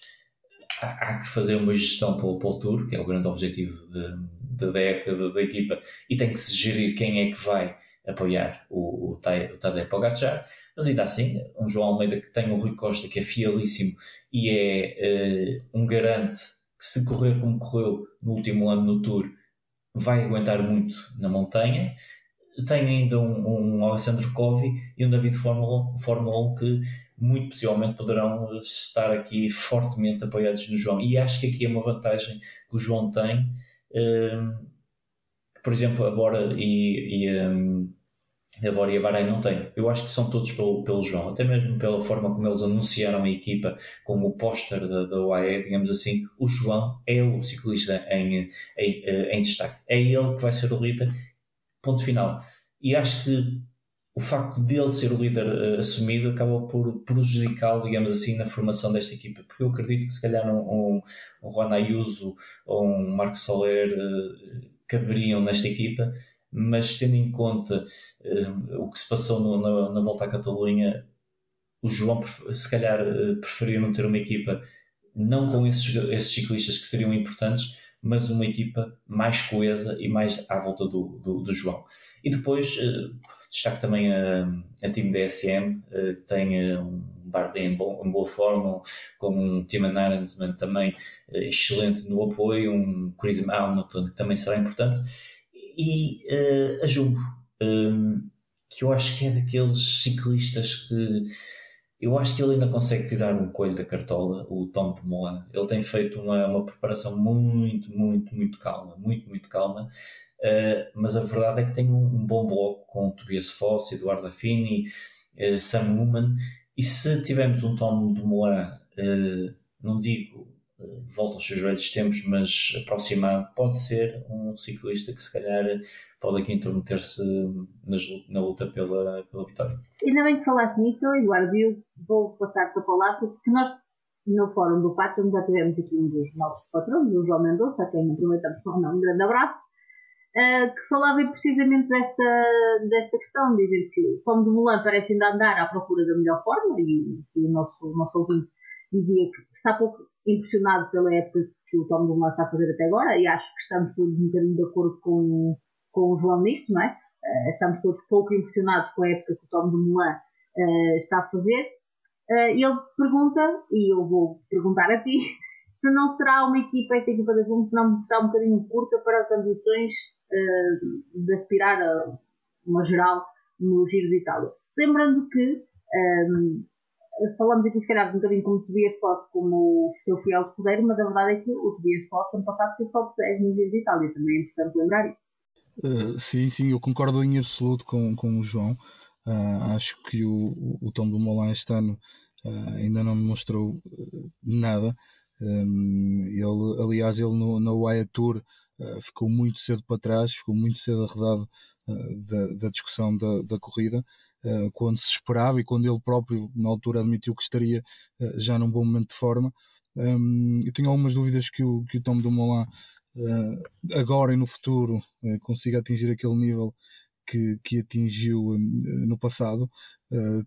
há, há que fazer uma gestão para, para o Tour, que é o grande objetivo de, de, da época da, equipa, e tem que se gerir quem é que vai apoiar o, o, o Tadej Pogacar, mas ainda assim, um João Almeida que tem o Rui Costa, que é fielíssimo e é uh, um garante se correr como correu no último ano no Tour, vai aguentar muito na montanha. Tem ainda um, um Alessandro Covi e um David Fórmula, Fórmula 1 que muito possivelmente poderão estar aqui fortemente apoiados no João. E acho que aqui é uma vantagem que o João tem. Um, por exemplo, agora e, e um, Embora e a Bahrein não tem. Eu acho que são todos pelo, pelo João, até mesmo pela forma como eles anunciaram a equipa, como o póster da, da UAE, digamos assim, o João é o ciclista em, em, em destaque. É ele que vai ser o líder, ponto final. E acho que o facto dele ser o líder uh, assumido acaba por prejudicá-lo, digamos assim, na formação desta equipa, porque eu acredito que se calhar um, um, um Juan Ayuso ou um Marco Soler uh, caberiam nesta equipa, mas tendo em conta uh, o que se passou no, na, na, volta à Catalunha, o João se calhar uh, preferia não ter uma equipa não com esses, esses ciclistas que seriam importantes, mas uma equipa mais coesa e mais à volta do, do, do João. E depois uh, destaco também a, a time DSM, uh, que tem um Bardet em, em, boa forma, com um Tim Arensman também excelente no apoio, um Chris Hamilton que também será importante, e a Jumbo, um, que eu acho que é daqueles ciclistas que eu acho que ele ainda consegue tirar um coelho da cartola, o Tom de Molan. Ele tem feito uma, uma preparação muito, muito, muito calma, muito, muito calma. Uh, mas a verdade é que tem um, um bom bloco com Tobias Foss, Eduardo Affini, uh, Sam Newman. E se tivermos um Tom de Molan, uh, não digo volta aos seus velhos tempos, mas aproximado, pode ser um ciclista que se calhar pode aqui intrometer-se na luta pela, pela vitória. Ainda bem que falaste nisso, Eduardo, eu vou passar-te a palavra, porque nós no Fórum do Pátio já tivemos aqui um dos nossos patrões, o João Mendonça, a quem aproveitamos para um grande abraço, uh, que falava precisamente desta, desta questão, dizer que Tom de Moulin parece ainda andar à procura da melhor forma, e, e o nosso, o nosso ouvinte dizia que está pouco impressionado pela época que o Tom Dumoulin está a fazer até agora e acho que estamos todos um bocadinho de acordo com, com o João nisto, não é? Uh, estamos todos pouco impressionados com a época que o Tom Dumoulin uh, está a fazer. Uh, ele pergunta, e eu vou perguntar a ti, se não será uma equipa, esta equipa da Zoom, se não será um bocadinho curta para as ambições de aspirar a uma geral no Giro de Itália. Lembrando que um, falamos aqui se calhar um bocadinho como Tobias Foss como seu fiel escudeiro, mas a verdade é que o Tobias Foss ano passado fez top 10 no Giro de Itália, também é importante lembrar isso. Uh, sim, sim, eu concordo em absoluto com, com o João. Uh, acho que o, o Tom do Molan este ano uh, ainda não demonstrou nada. Um, ele, aliás, ele no, na Wyatt Tour ficou muito cedo para trás, ficou muito cedo arredado da, da discussão da, da corrida. Eh, quando se esperava e quando ele próprio, na altura, admitiu que estaria uh, já num bom momento de forma. Um, eu tenho algumas dúvidas que o, que o Tom Dumoulin, uh, agora e no futuro, consiga atingir aquele nível que, que atingiu no passado.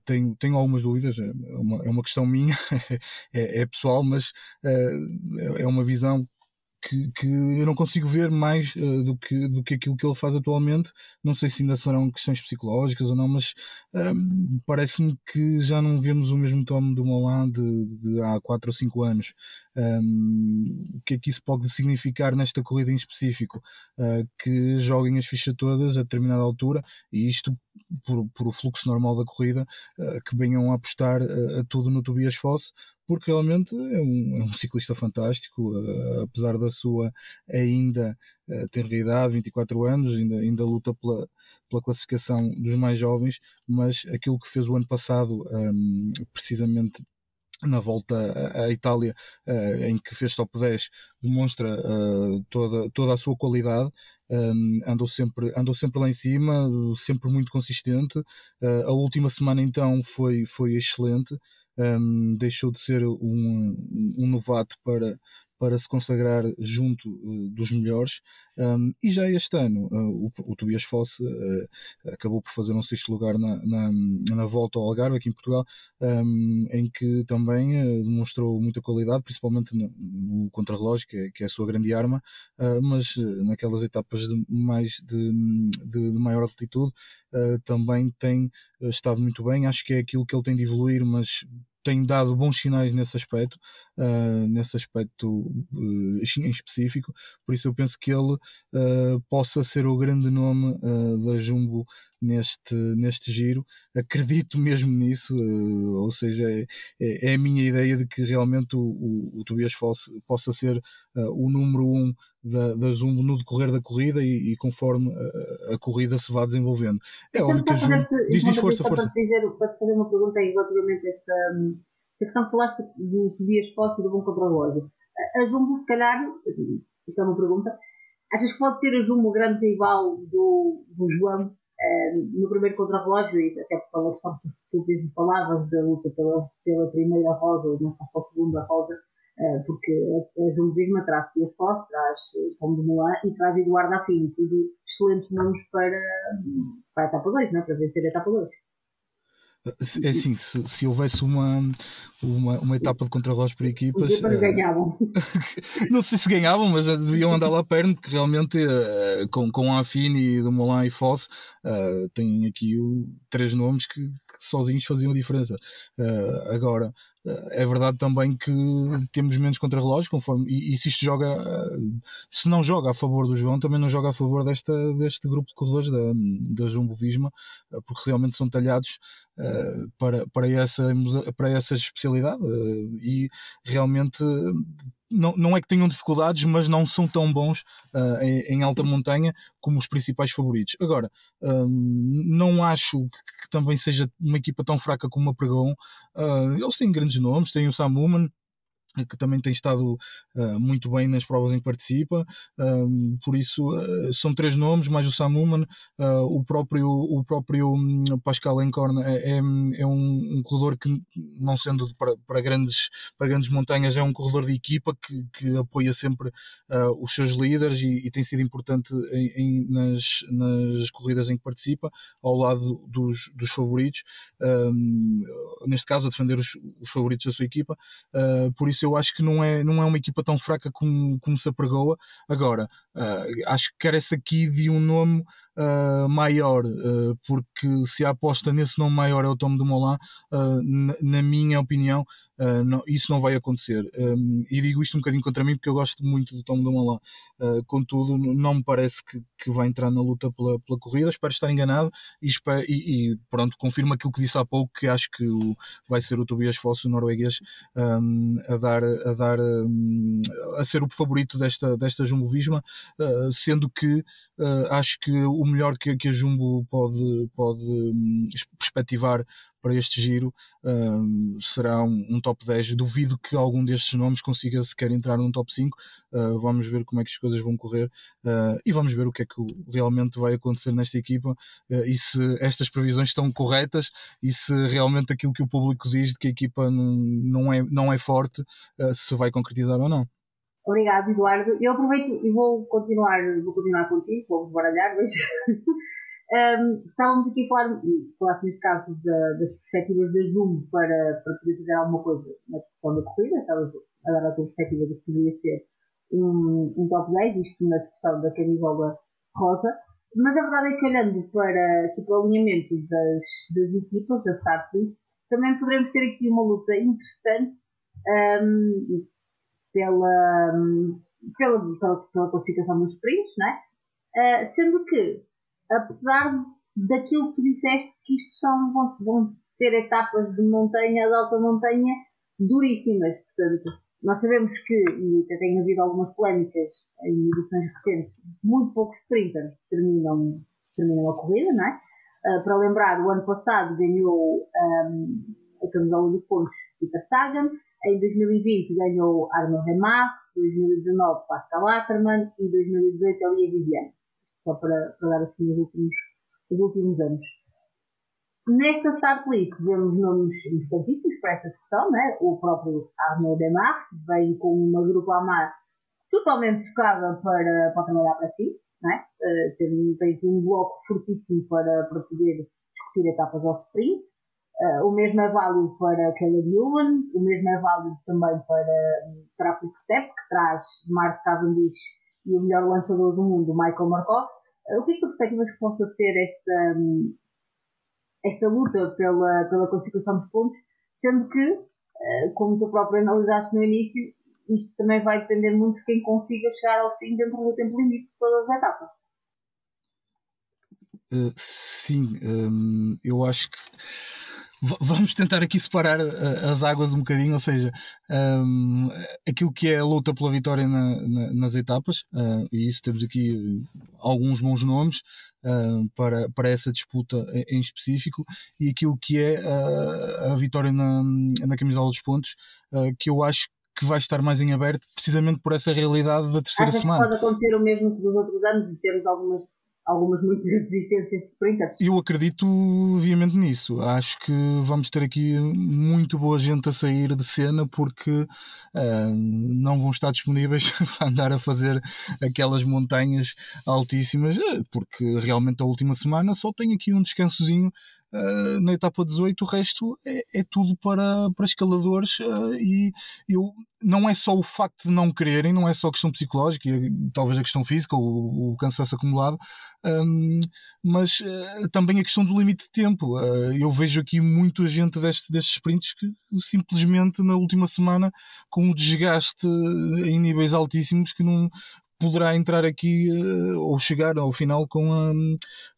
Tenho, tenho algumas dúvidas, é uma, é uma questão minha, é, é, pessoal, mas uh, é uma visão que, que eu não consigo ver mais uh, do, que, do que aquilo que ele faz atualmente. Não sei se ainda serão questões psicológicas ou não, mas uh, parece-me que já não vemos o mesmo Tom do Molan de, de há 4 ou 5 anos. Um, o que é que isso pode significar nesta corrida em específico? Uh, que joguem as fichas todas a determinada altura e isto por, por o fluxo normal da corrida, uh, que venham a apostar a tudo no Tobias Fosse porque realmente é um, é um ciclista fantástico, uh, apesar da sua ainda uh, ter idade, 24 anos, ainda, ainda luta pela, pela classificação dos mais jovens, mas aquilo que fez o ano passado, um, precisamente na volta à Itália, uh, em que fez top 10, demonstra uh, toda, toda a sua qualidade. Um, andou, sempre, andou sempre lá em cima, sempre muito consistente. Uh, a última semana, então, foi, foi excelente um, deixou de ser um, um novato para, para se consagrar junto uh, dos melhores. Um, e já este ano, uh, o, o, Tobias Fosse uh, acabou por fazer um sexto lugar na, na, na, volta ao Algarve, aqui em Portugal, um, em que também demonstrou muita qualidade, principalmente no, no contrarrelógio, que, é, que é a sua grande arma, mas naquelas etapas de, mais de, de, de maior altitude também tem estado muito bem. Acho que é aquilo que ele tem de evoluir, mas tem dado bons sinais nesse aspecto, uh, nesse aspecto uh, em específico, por isso eu penso que ele uh, possa ser o grande nome da Jumbo neste, neste giro. Acredito mesmo nisso, ou seja, é, é, é, a minha ideia de que realmente o, o, o Tobias Fosse possa ser o número um da, da Jumbo no decorrer da corrida e, e conforme a, a, corrida se vá desenvolvendo. É óbvio que a Jumbo. Diz, diz força, força. Para te, dizer, para te fazer uma pergunta relativamente a essa essa questão que falaste do que dias posse e do bom contra-relógio. A Jumbo, se calhar, isto é uma pergunta, achas que pode ser a Jumbo o grande rival do, do João uh, no primeiro contra-relógio, e até pela questão que tu mesmo falavas da luta pela, pela primeira rosa, ou não para a segunda rosa, uh, porque a, a Jumbo Visma traz Dias Posse, traz Tom de Moulin e traz Eduardo Afino, tudo excelentes nomes para, para a etapa 2, não é? para vencer a etapa 2. É assim, se, se houvesse uma, uma, uma etapa de contrarrelógio por equipas. Os uh, ganhavam. não sei se ganhavam, mas deviam andar lá perto, porque realmente uh, com, com a Affini, do Molan e Foss, uh, tem aqui o, três nomes que, que, sozinhos faziam a diferença. agora, é verdade também que temos menos contrarrelógios, conforme. E, e, se isto joga, se não joga a favor do João, também não joga a favor desta, deste grupo de corredores da, da Jumbo Visma, porque realmente são talhados uh, para, para, essa, para essa especialidade uh, e realmente não, não é que tenham dificuldades, mas não são tão bons uh, em, em, alta montanha como os principais favoritos. Agora, não acho que, que, também seja uma equipa tão fraca como a Pregão. eles têm grandes nomes, têm o Sam Newman, que também tem estado uh, muito bem nas provas em que participa, uh, por isso uh, são três nomes, mais o Sam Newman, o próprio, o próprio um, Pascal Encorn é, é, é um, um, corredor que, não sendo para, para, grandes, para grandes montanhas, é um corredor de equipa que, que apoia sempre os seus líderes e, e, tem sido importante em, em, nas, nas corridas em que participa, ao lado dos, dos favoritos, neste caso a defender os, os favoritos da sua equipa, por isso eu acho que não é, não é uma equipa tão fraca como, como se apregoa. Agora, uh, acho que carece aqui de um nome uh, maior, uh, porque se a aposta nesse nome maior é o Tom de Molan, na, na, minha opinião, Uh, não, isso não vai acontecer. Um, e digo isto um bocadinho contra mim porque eu gosto muito do Tom Dumoulin. Uh, contudo, não me parece que, que vai entrar na luta pela, pela corrida. Espero estar enganado e, espero, e, e, pronto, confirmo aquilo que disse há pouco, que acho que o, vai ser o Tobias Fosso, o norueguês, um, a dar, a, dar um, a ser o favorito desta, desta Jumbo Visma, uh, sendo que acho que o melhor que, que a Jumbo pode, pode hum, perspectivar para este giro uh, será um, um, top 10. Duvido que algum destes nomes consiga sequer entrar num top 5. Uh, vamos ver como é que as coisas vão correr uh, e vamos ver o que é que realmente vai acontecer nesta equipa ah, e se estas previsões estão corretas e se realmente aquilo que o público diz de que a equipa não, não, é, não é forte se vai concretizar ou não. Obrigado, Eduardo. Eu aproveito e vou continuar, vou continuar contigo, vou baralhar, mas Um, estávamos aqui a falar, falaste neste caso da, das perspectivas da Zoom para, para poder fazer alguma coisa na discussão da corrida, estavas a dar a tua perspectiva de que poderia ser um, um top 10, isto na discussão da camisola rosa, mas a verdade é que olhando para tipo, o alinhamento das, das equipas, da Start também poderemos ter aqui uma luta interessante um, pela, pela, pela, pela, classificação dos sprints, né? Uh, sendo que apesar daquilo que disseste que isto são, vão, vão ser etapas de montanha, de alta montanha, duríssimas. Portanto, nós sabemos que, e até tem havido algumas polémicas em edições recentes, muito poucos sprinters terminam, terminam a corrida, não é? Uh, para lembrar, o ano passado ganhou um, a camisola dos pontos Peter Sagan, em 2020 ganhou Arnold Remar, 2019 Pascal Ackermann e 2018 Elia Viviane só para, para dar assim os últimos, os últimos anos. Nesta start list vemos nomes importantíssimos para esta discussão, né? o próprio Arnaud Demar, vem com uma grupo Amar totalmente focada para, para trabalhar para si, né? uh, tem, tem um bloco fortíssimo para, para poder discutir etapas ao sprint. Uh, o mesmo é válido para Caleb Ewan, o mesmo é válido também para, para a Quick Step, que traz Mark Cavendish e o melhor lançador do mundo, Michael Markov. O que é que tu perspectivas que possa ser esta, esta luta pela, pela classificação dos pontos, sendo que, eh, como tu próprio analisaste no início, isto também vai depender muito de quem consiga chegar ao fim dentro do tempo limite de todas as etapas. Uh, sim, um, ehm, eu acho que vamos tentar aqui separar eh, as águas um bocadinho, ou seja, um, aquilo que é a luta pela vitória na, na, nas etapas, uh, e isso temos aqui alguns bons nomes uh, para, para essa disputa em específico, e aquilo que é uh, a vitória na, na camisola dos pontos, que eu acho que vai estar mais em aberto precisamente por essa realidade da terceira Achas semana. Que pode acontecer o mesmo que dos outros anos, de termos algumas algumas muitas resistências de sprinters. Eu acredito viamente nisso. Acho que vamos ter aqui muito boa gente a sair de cena porque uh, não vão estar disponíveis para andar a fazer aquelas montanhas altíssimas, eh, porque realmente a última semana só tem aqui um descansozinho uh, na etapa 18, o resto é, é tudo para, para escaladores uh, e eu, não é só o facto de não quererem, não é só a questão psicológica, talvez a questão física, o, o cansaço acumulado, um, mas uh, também a questão do limite de tempo. eu vejo aqui muita gente deste, destes sprints que simplesmente na última semana, com o desgaste em níveis altíssimos, que não, poderá entrar aqui uh, ou chegar ao final com, um,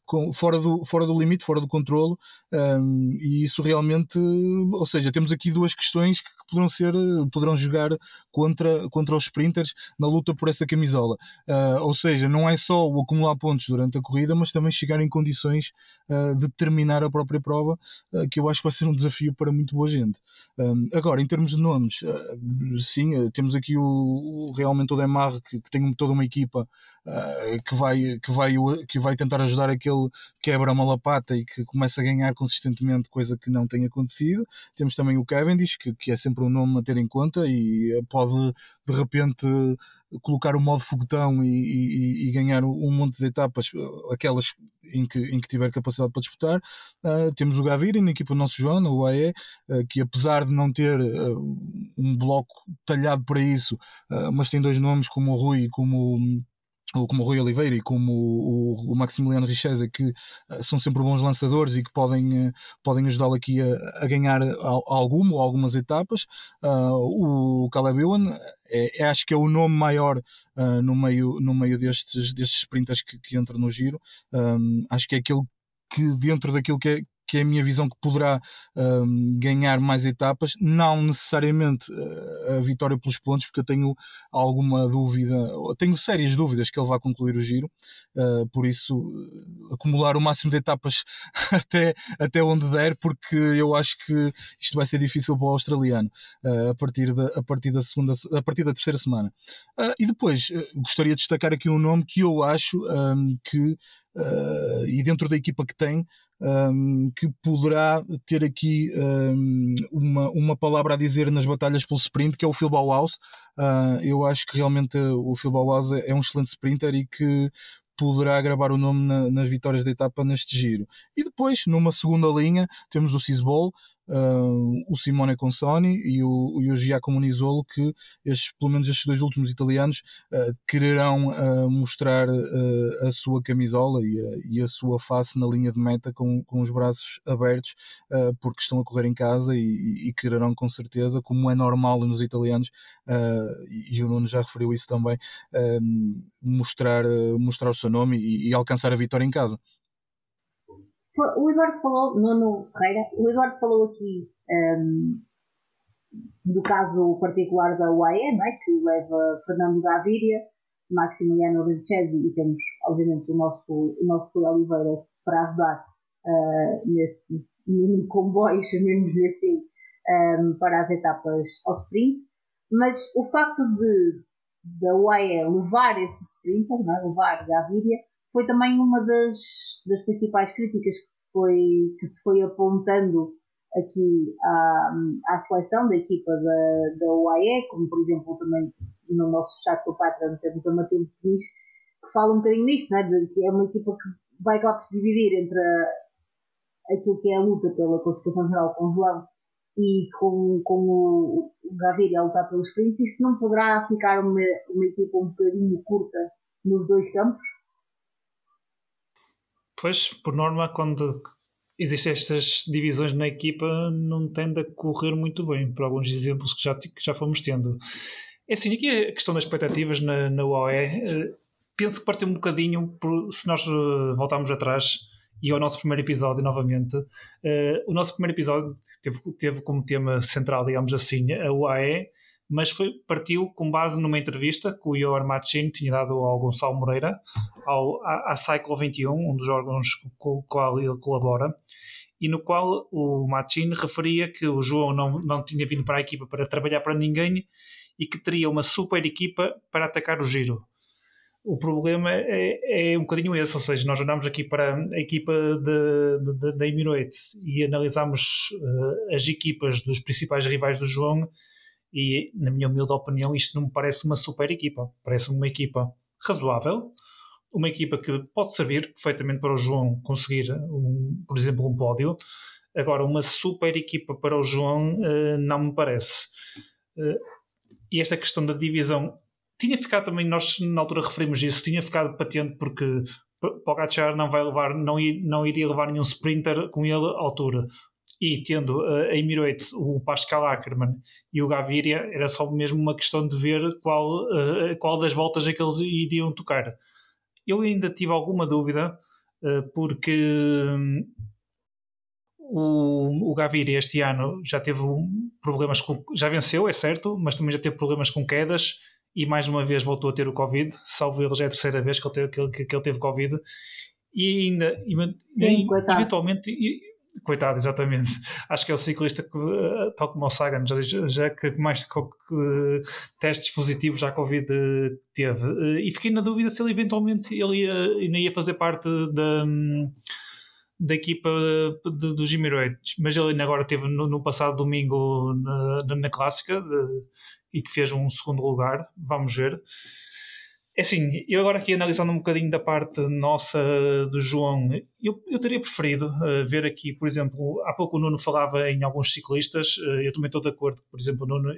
com, fora, do, fora do limite, fora do controlo, um, e isso realmente, ou seja, temos aqui duas questões que, poderão ser, poderão jogar contra, contra os sprinters na luta por essa camisola. Uh, ou seja, não é só o acumular pontos durante a corrida, mas também chegar em condições uh, de terminar a própria prova, uh, que eu acho que vai ser um desafio para muito boa gente. Um, agora, em termos de nomes, sim, temos aqui o, o realmente o Demar, que, que tem toda uma equipa que, vai, que, vai, que vai tentar ajudar aquele quebra uma lapata e que começa a ganhar consistentemente, coisa que não tem acontecido. Temos também o Cavendish, que, que é sempre um nome a ter em conta e pode de repente colocar o modo foguetão e, e, e, ganhar um monte de etapas, aquelas em que, em que tiver capacidade para disputar. Uh, temos o Gaviria na equipa do nosso João, o AE, uh, que apesar de não ter uh, um bloco talhado para isso, mas tem dois nomes como o Rui e como ou como o Rui Oliveira e como o, o, Maximiliano Richeza, que uh, são sempre bons lançadores e que podem, uh, podem ajudá-lo aqui a, a ganhar alguma ou algumas etapas. Uh, o Caleb Ewan é, acho que é o nome maior no meio, no meio destes, destes sprinters que, que entram no giro. Um, acho que é aquele que dentro daquilo que é, que é a minha visão que poderá um, ganhar mais etapas, não necessariamente uh, a vitória pelos pontos, porque eu tenho alguma dúvida, tenho sérias dúvidas que ele vá concluir o giro, uh, por isso uh, acumular o máximo de etapas até, até onde der, porque eu acho que isto vai ser difícil para o australiano a, partir da, a partir da segunda, a partir da terceira semana. e depois gostaria de destacar aqui um nome que eu acho um, que e dentro da equipa que tem um, que poderá ter aqui um, uma, uma palavra a dizer nas batalhas pelo sprint, que é o Phil Bauhaus. Uh, eu acho que realmente o Phil Bauhaus é um excelente sprinter e que poderá gravar o nome na, nas vitórias da etapa neste giro. E depois, numa segunda linha, temos o Cisbol, uh, o Simone Consoni e o, e o Giacomo Nisolo, que estes, pelo menos estes dois últimos italianos uh, quererão uh, mostrar a sua camisola e a, e a, sua face na linha de meta com, com os braços abertos, porque estão a correr em casa e, e, quererão com certeza, como é normal nos italianos, e o Nuno já referiu isso também, mostrar, mostrar o seu nome e, e alcançar a vitória em casa o Eduardo falou, Nuno Ferreira, o Eduardo falou aqui um, do caso particular da UAE, não é? que leva Fernando Gaviria, Maximiliano Rincesi e temos, obviamente, o nosso, o nosso Rui Oliveira para ajudar uh, nesse mini comboio, chamemos-lhe assim, um, para as etapas ao sprint. Mas o facto de da UAE levar esse sprinter, não é? levar Gaviria, foi também uma das, das principais críticas que se foi, que se foi apontando aqui à, à seleção da equipa da, da UAE, como por exemplo também no nosso chat do Patreon temos a Matilde Diz, que fala um bocadinho nisto, né, de que é uma equipa que vai acabar se dividir entre a, aquilo que é a luta pela classificação geral com o João e com, com o, o Gaviria a lutar pelos sprints, isto não poderá ficar uma, uma equipa um bocadinho curta nos dois campos? Pois, por norma, quando existem estas divisões na equipa, não tende a correr muito bem, por alguns exemplos que já, que já fomos tendo. É assim, aqui a questão das expectativas na, na UAE, eh, penso que partiu um bocadinho, por, se nós eh, voltarmos atrás e ao nosso primeiro episódio novamente, uh, o nosso primeiro episódio teve, teve como tema central, digamos assim, a UAE, mas foi, partiu com base numa entrevista que o Johan Machin tinha dado ao Gonçalo Moreira, ao, à, à Cycle 21, um dos órgãos com o qual ele colabora, e no qual o Machin referia que o João não, não tinha vindo para a equipa para trabalhar para ninguém e que teria uma super equipa para atacar o giro. O problema é, é um bocadinho esse, ou seja, nós olhamos aqui para a equipa da Emirates e analisamos uh, as equipas dos principais rivais do João e, na minha humilde opinião, isto não me parece uma super equipa. Parece uma equipa razoável, uma equipa que pode servir perfeitamente para o João conseguir, um, por exemplo, um pódio. Agora, uma super equipa para o João uh, não me parece. Uh, e esta questão da divisão tinha ficado também, nós na altura referimos isso, tinha ficado patente porque Pogacar não vai levar, não, ir, não iria levar nenhum sprinter com ele à altura. E tendo a Emirates, o Pascal Ackermann e o Gaviria, era só mesmo uma questão de ver qual, uh, qual das voltas é que eles iriam tocar. Eu ainda tive alguma dúvida, uh, porque um, o, o Gaviria este ano já teve problemas com. Já venceu, é certo, mas também já teve problemas com quedas e mais uma vez voltou a ter o Covid, salvo ele já é a terceira vez que ele teve, que que ele teve Covid, e ainda, Sim, e, eventualmente, coitado, exatamente, acho que é o ciclista que, eh, tal como o Sagan, já, já que mais que, testes positivos já Covid teve, eh, e fiquei na dúvida se ele eventualmente ele ia, ainda ia fazer parte da da equipa dos Emirates, mas ele ainda agora teve no, no passado domingo na, na clássica de, e que fez um segundo lugar, vamos ver. É assim, eu agora aqui analisando um bocadinho da parte nossa do João, eu, eu teria preferido uh, ver aqui, por exemplo, há pouco o Nuno falava em alguns ciclistas, uh, eu também estou de acordo, por exemplo, o Nuno,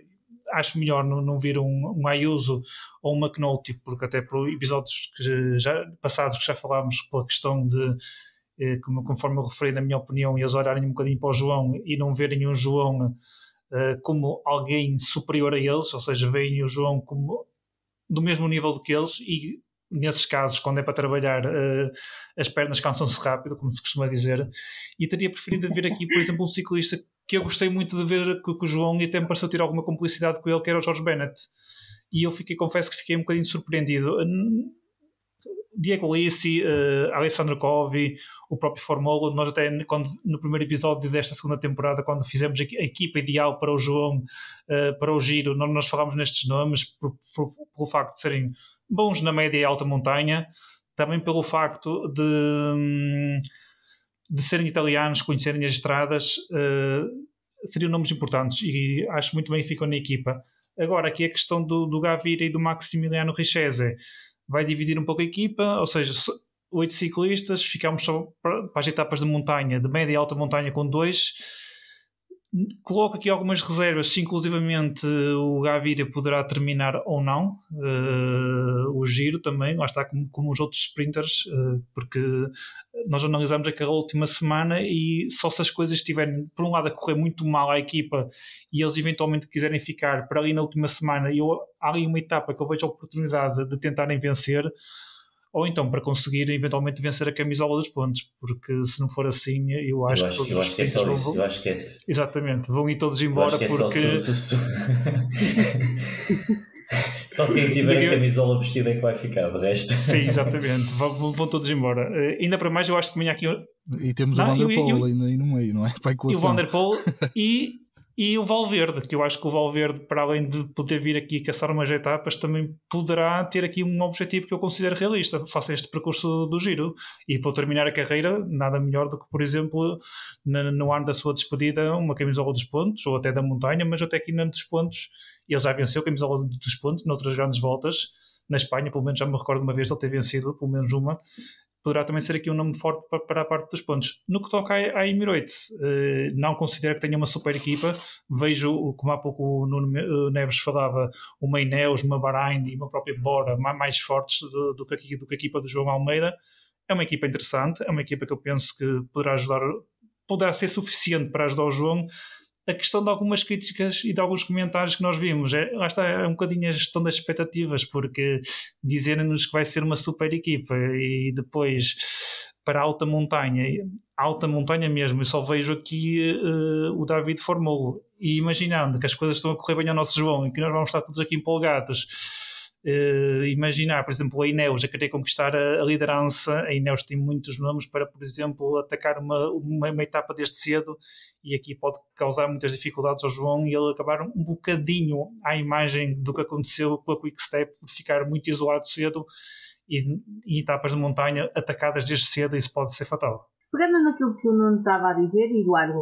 acho melhor não, não vir um, um Ayuso ou um McNulty, porque até por episódios que já, passados que já falámos pela questão de eh, conforme eu referi na minha opinião, eles olharem um bocadinho para o João e não verem o João uh, como alguém superior a eles, ou seja, veem o João como do mesmo nível do que eles e nesses casos, quando é para trabalhar, uh, as pernas cansam-se rápido, como se costuma dizer, e teria preferido ver aqui, por exemplo, um ciclista que eu gostei muito de ver com, o João e até me pareceu ter alguma complicidade com ele, que era o Jorge Bennett. E eu fiquei, confesso que fiquei um bocadinho surpreendido. Diego Lissi, uh, Alessandro Covi, o próprio Formolo, nós até quando, no primeiro episódio desta segunda temporada, quando fizemos a, equipa ideal para o João, uh, para o Giro, nós, nós falámos nestes nomes pelo facto de serem bons na média e alta montanha, também pelo facto de, hum, de serem italianos, conhecerem as estradas, uh, seriam nomes importantes e acho muito bem que ficam na equipa. Agora, aqui a questão do, do Gavira e do Maximiliano Richese vai dividir um pouco a equipa, ou seja, oito ciclistas, ficamos só para as etapas de montanha, de média e alta montanha com dois. Coloco aqui algumas reservas, se inclusivamente o Gaviria poderá terminar ou não uh, o giro também, lá está como, como os outros sprinters, uh, porque nós analisamos aquela última semana e só se as coisas estiverem, por um lado, a correr muito mal à equipa e eles eventualmente quiserem ficar para ali na última semana, eu, há ali uma etapa que eu vejo a oportunidade de tentarem vencer ou então para conseguir eventualmente vencer a camisola dos pontos, porque se não for assim, eu acho, eu acho que todos os que é vão, isso. Eu acho que é... Exatamente, vão ir todos embora é porque. Só, só, só, quem tiver a camisola vestida é que vai ficar, de resto. Sim, exatamente, vão, vão todos embora. Uh, ainda para mais, eu acho que amanhã aqui. E temos não, o Vanderpool aí no meio, não é? Para e o Vanderpool e e o Valverde, que eu acho que o Valverde, para além de poder vir aqui caçar umas etapas, também poderá ter aqui um objetivo que eu considero realista. Faça este percurso do giro e para terminar a carreira, nada melhor do que, por exemplo, no ano da sua despedida, uma camisola dos pontos, ou até da montanha, mas até aqui na dos pontos. Ele já venceu a camisola dos pontos noutras grandes voltas. Na Espanha, pelo menos já me recordo uma vez ele ter vencido, pelo menos uma, poderá também ser aqui um nome forte para, para a parte dos pontos. No que toca à, Emirates, eh, não considero que tenha uma super equipa. Vejo, como há pouco o Nuno eh, Neves falava, uma Ineos, uma Bahrein e uma própria Bora mais fortes do, do, que, do que a equipa do João Almeida. É uma equipa interessante, é uma equipa que eu penso que poderá ajudar, poderá ser suficiente para ajudar o João a questão de algumas críticas e de alguns comentários que nós vimos. É, lá está, é um bocadinho a gestão das expectativas, porque dizerem-nos que vai ser uma super equipa e depois para a alta montanha, alta montanha mesmo, eu só vejo aqui uh, o David Formolo e imaginando que as coisas estão a correr bem ao nosso João e que nós vamos estar todos aqui empolgados Uh, imaginar, por exemplo, a Ineos a querer conquistar a, a, liderança, a Ineos tem muitos nomes para, por exemplo, atacar uma, uma, uma, etapa desde cedo e aqui pode causar muitas dificuldades ao João e ele acabar um bocadinho à imagem do que aconteceu com a Quick Step, ficar muito isolado cedo e em etapas de montanha atacadas desde cedo, isso pode ser fatal. Pegando naquilo que o Nuno estava a dizer, Eduardo,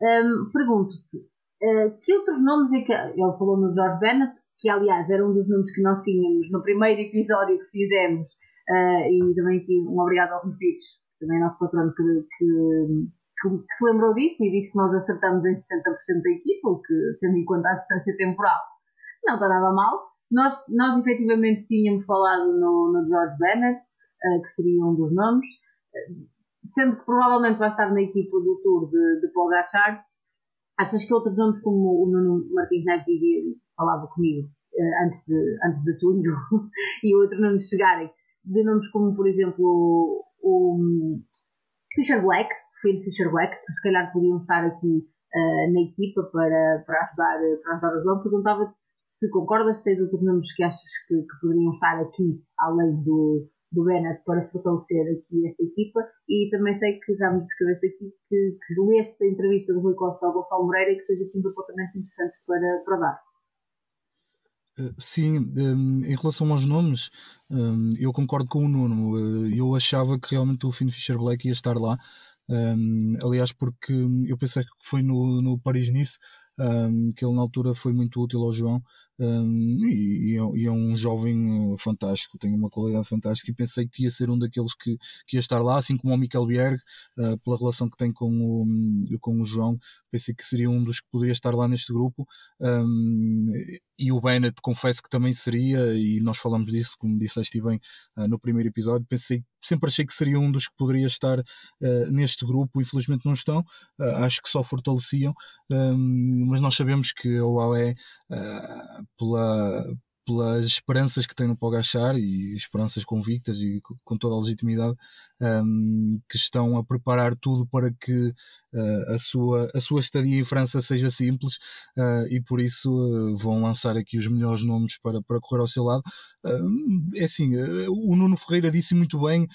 um, pergunto-te, uh, que outros nomes é que ele falou no George Bennett, que aliás era um dos nomes que nós tínhamos no primeiro episódio que fizemos Uh, e também aqui um obrigado ao Pires, também é nosso patrono, que, que, que, se lembrou disso e disse que nós acertamos em 60% da equipa, o que, tendo em conta a distância temporal, não está nada mal. Nós, nós efetivamente tínhamos falado no, no George Bennett, uh, que seria um dos nomes, uh, sendo que provavelmente vai estar na equipa do Tour de, de Paul Gachard. Achas que outros nomes como o Nuno Martins Neves falava comigo uh, antes, de, antes de tudo e outros nomes chegarem, de nomes como por exemplo o, o Fisher Black, Finn Fisher Black, que se calhar podiam estar aqui na equipa para, para, ajudar, para ajudar o João, perguntava se concordas, se tens outros nomes que achas que, que poderiam estar aqui, além do, do Bennett, para fortalecer aqui esta equipa. E também sei que já me descreveste aqui que, que leste a entrevista do Rui Costa ao Gonçalo Moreira e que seja aqui um apontamento interessante para, para dar. Eh, sim, um, em relação aos nomes, um, eu concordo com o Nuno. Eh, eu achava que realmente o Finn Fisher Black ia estar lá. Um, aliás, porque eu pensei que foi no, no Paris-Nice que ele na altura foi muito útil ao João um, e, é um jovem uh, fantástico, tem uma qualidade fantástica e pensei que ia ser um daqueles que, que ia estar lá, assim como o Mikel Bierg, uh, pela relação que tem com o, com o João, pensei que seria um dos que poderia estar lá neste grupo. Um, e o Bennett confesso que também seria e nós falamos disso, como disseste bem uh, no primeiro episódio, pensei sempre achei que seria um dos que poderia estar uh, neste grupo, infelizmente não estão, uh, acho que só fortaleciam, um, mas nós sabemos que a UAE, uh, pela, pelas esperanças que tem no Pogachar e esperanças convictas e com toda a legitimidade um, que estão a preparar tudo para que uh, a, sua, a sua estadia em França seja simples uh, e por isso uh, vão lançar aqui os melhores nomes para, para correr ao seu lado. é assim, o Nuno Ferreira disse muito bem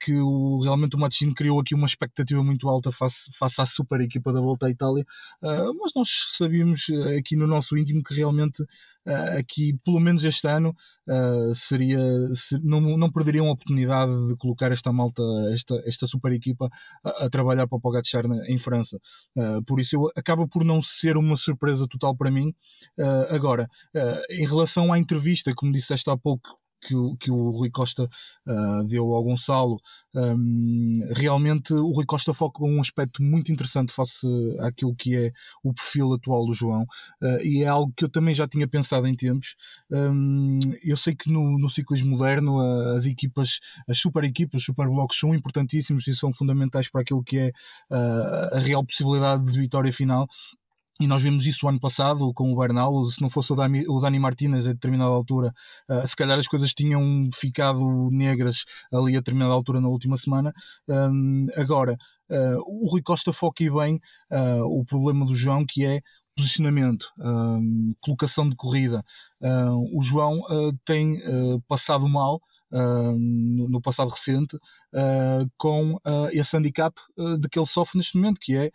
que o, realmente o Matchino criou aqui uma expectativa muito alta face, face à super equipa da Volta à Itália, mas nós sabíamos aqui no nosso íntimo que realmente aqui, pelo menos este ano, seria se, não, não perderiam a oportunidade de colocar esta malta, esta, esta super equipa a, a trabalhar para o Pogacar em França. Uh, por isso eu, acaba por não ser uma surpresa total para mim. Uh, agora, uh, em relação à entrevista, como disseste há pouco, que o, que o Rui Costa uh, deu ao Gonçalo, um, realmente o Rui Costa foca um aspecto muito interessante face àquilo que é o perfil atual do João. Uh, e é algo que eu também já tinha pensado em tempos. Um, eu sei que no, no ciclismo moderno uh, as equipas, as super equipas, super blocos são importantíssimos e são fundamentais para aquilo que é a real possibilidade de vitória final e nós vimos isso o ano passado com o Bernal. Se não fosse o Dani, o Dani Martinez a determinada altura, uh, se calhar as coisas tinham ficado negras ali a determinada altura na última semana. Um, agora, uh, o Rui Costa foca bem uh, o problema do João, que é posicionamento, um, colocação de corrida. o João tem passado mal no, passado recente uh, com uh, esse handicap uh, de que ele sofre neste momento, que é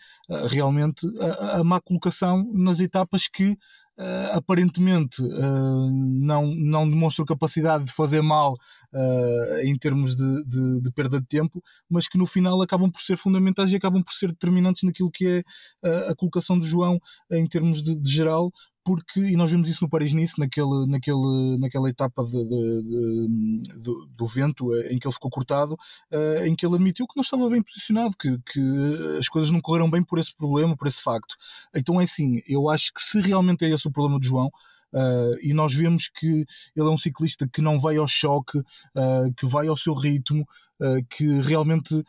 realmente a, a, má colocação nas etapas que aparentemente não, não demonstram capacidade de fazer mal em termos de, de, de, perda de tempo, mas que no final acabam por ser fundamentais e acabam por ser determinantes naquilo que é a colocação do João em termos de, de geral, porque, e nós vimos isso no Paris-Nice, naquele, naquele, naquela etapa de, de, de, do, do, vento eh, em que ele ficou cortado, uh, em que ele admitiu que não estava bem posicionado, que, que as coisas não correram bem por esse problema, por esse facto. Então é assim, eu acho que se realmente é esse o problema do João, Uh, e nós vemos que ele é um ciclista que não vai ao choque, uh, que vai ao seu ritmo, uh, que realmente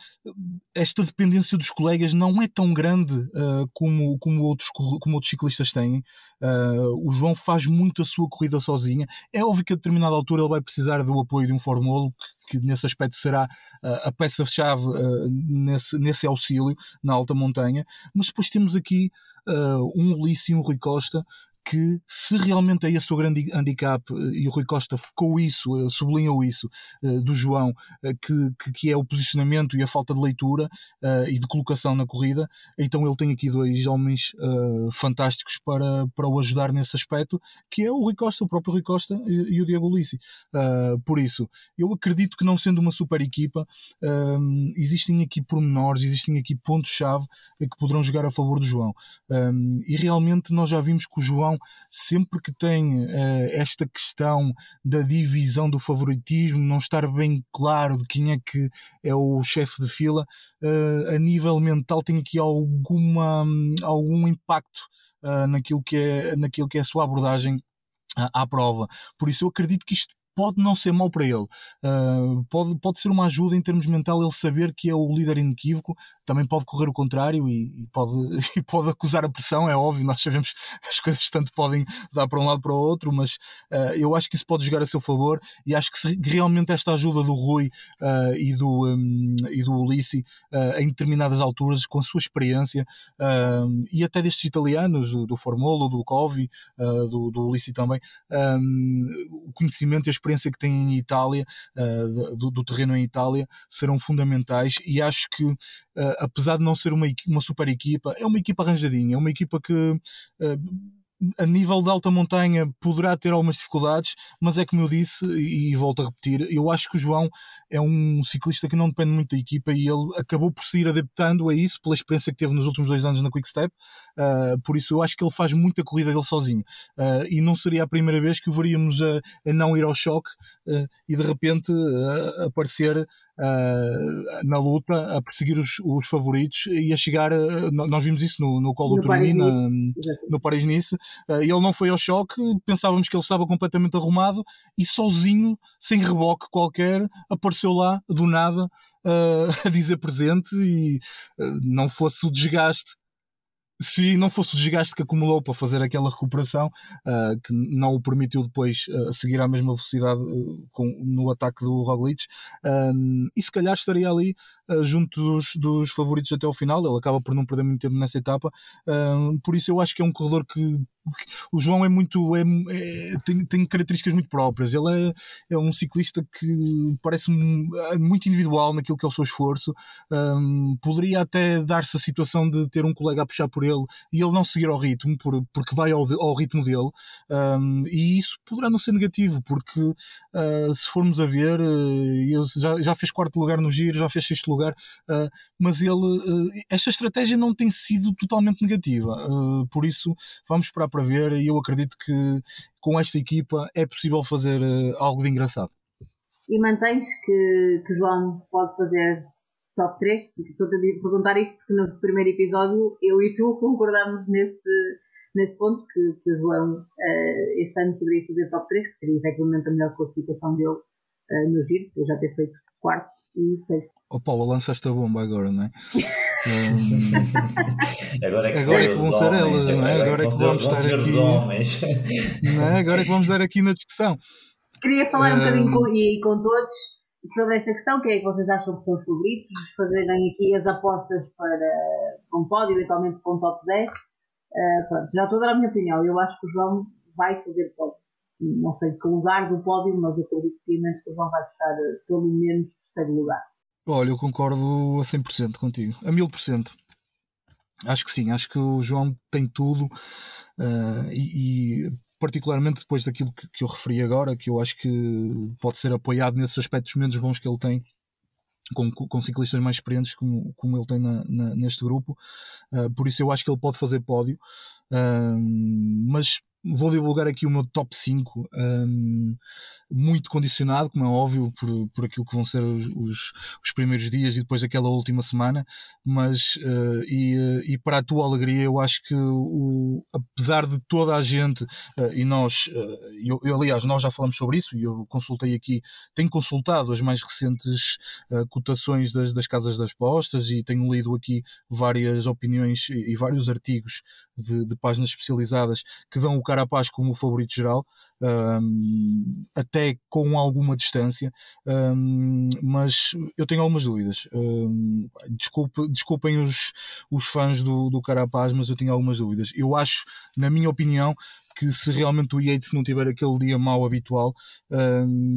esta dependência dos colegas não é tão grande como, como, outros, como outros ciclistas têm. o João faz muito a sua corrida sozinha. É óbvio que a determinada altura ele vai precisar do apoio de um formolo, que, nesse aspecto será a peça-chave nesse, nesse auxílio na alta montanha, mas depois temos aqui um Ulisses e um Rui Costa que se realmente é esse o grande handicap, eh, e o Rui Costa focou isso, eh, sublinhou isso, eh, do João, que, que é o posicionamento e a falta de leitura e de colocação na corrida, então ele tem aqui dois homens fantásticos para, para o ajudar nesse aspecto, que é o Rui Costa, o próprio Rui Costa e, o Diego Ulissi. Por isso, eu acredito que não sendo uma super equipa, existem aqui pormenores, existem aqui pontos-chave que poderão jogar a favor do João. E realmente nós já vimos que o João João, sempre que tem uh, esta questão da divisão do favoritismo, não estar bem claro de quem é que é o chefe de fila, uh, a nível mental tem aqui alguma, algum impacto uh, naquilo, que é, naquilo que é a sua abordagem à prova. Por isso eu acredito que isto pode não ser mau para ele. Uh, pode, pode ser uma ajuda em termos mental ele saber que é o líder inequívoco. Também pode correr o contrário e, e pode, e pode acusar a pressão, é óbvio. Nós sabemos as coisas tanto podem dar para um lado para o outro, mas uh, eu acho que isso pode jogar a seu favor e acho que se, realmente esta ajuda do Rui uh, e, do, um, e do Ulissi em determinadas alturas, com a sua experiência e até destes italianos, do, Formolo, do Covi, do, do Ulissi também, um, o conhecimento e a experiência que têm em Itália, uh, do, do, terreno em Itália, serão fundamentais e acho que, uh, apesar de não ser uma, uma super equipa, é uma equipa arranjadinha, é uma equipa que uh, a nível de alta montanha poderá ter algumas dificuldades, mas é como eu disse e, e, volto a repetir, eu acho que o João é um ciclista que não depende muito da equipa e ele acabou por se ir adaptando a isso pela experiência que teve nos últimos dois anos na Quick Step, uh, por isso eu acho que ele faz muita corrida dele sozinho uh, e não seria a primeira vez que o veríamos a, a não ir ao choque uh, e de repente aparecer uh, na luta a perseguir os, os, favoritos e a chegar. Uh, nós vimos isso no, no Colo do Turini, no Paris-Nice. Uh, ele não foi ao choque, pensávamos que ele estava completamente arrumado e sozinho, sem reboque qualquer, apareceu lá do nada a dizer presente e não fosse o desgaste se não fosse o desgaste que acumulou para fazer aquela recuperação, uh, que não o permitiu depois uh, seguir à mesma velocidade uh, com, no ataque do Roglic, e se calhar estaria ali junto dos, dos, favoritos até ao final. Ele acaba por não perder muito tempo nessa etapa, por isso eu acho que é um corredor que, o João é muito é, é, tem, tem, características muito próprias. Ele é, é um ciclista que parece é muito individual naquilo que é o seu esforço. Poderia até dar-se a situação de ter um colega a puxar por ele e ele não seguir ao ritmo por, porque vai ao, ao ritmo dele. E isso poderá não ser negativo porque uh, se formos a ver uh, já, já fez quarto lugar no giro já fez sexto lugar uh, mas ele esta estratégia não tem sido totalmente negativa por isso vamos para para ver e eu acredito que com esta equipa é possível fazer uh, algo de engraçado. E mantens que, que João pode fazer top 3? Estou a perguntar isto porque no primeiro episódio eu e tu concordamos nesse, nesse ponto que, que João uh, este ano poderia fazer top 3, que seria efetivamente a melhor classificação dele uh, no giro, eu já ter feito quarto e sexto. Oh Paulo, lançaste a bomba agora, não é? agora é que, agora é que vão ser elas, não é? Agora é que vamos estar aqui. Não é? Agora é que vamos estar aqui na discussão. Queria falar um, um bocadinho com, e com todos sobre essa questão, o que é que vocês acham que são os favoritos, fazerem aqui as apostas para um pódio, eventualmente com um top 10. Uh, eh, pronto, já estou a dar a minha opinião. Eu acho que o João vai fazer pódio. Não sei que lugar do pódio, mas eu acredito que o João vai fechar eh, pelo menos terceiro lugar. Olha, eu concordo a 100% contigo, a 1000%. Acho que sim, acho que o João tem tudo uh, e, e, particularmente depois daquilo que, que, eu referi agora, que eu acho que pode ser apoiado nesses aspectos menos bons que ele tem com, com ciclistas mais experientes como, como ele tem na, na, neste grupo, uh, por isso eu acho que ele pode fazer pódio, uh, mas vou divulgar aqui o meu top 5, um, muito condicionado, como é óbvio, por, por aquilo que vão ser os, os primeiros dias e depois aquela última semana, mas uh, e, uh, e, para a tua alegria, eu acho que o, apesar de toda a gente, uh, e nós, eu, eu, aliás, nós já falamos sobre isso e eu consultei aqui, tenho consultado as mais recentes cotações das, das casas das postas e tenho lido aqui várias opiniões e, e vários artigos de, de páginas especializadas que dão o Carapaz como o favorito geral, um, até com alguma distância, um, mas eu tenho algumas dúvidas. Um, desculpe, desculpem os, os fãs do, do Carapaz, mas eu tenho algumas dúvidas. Eu acho, na minha opinião, que se realmente o Yates não tiver aquele dia mau habitual,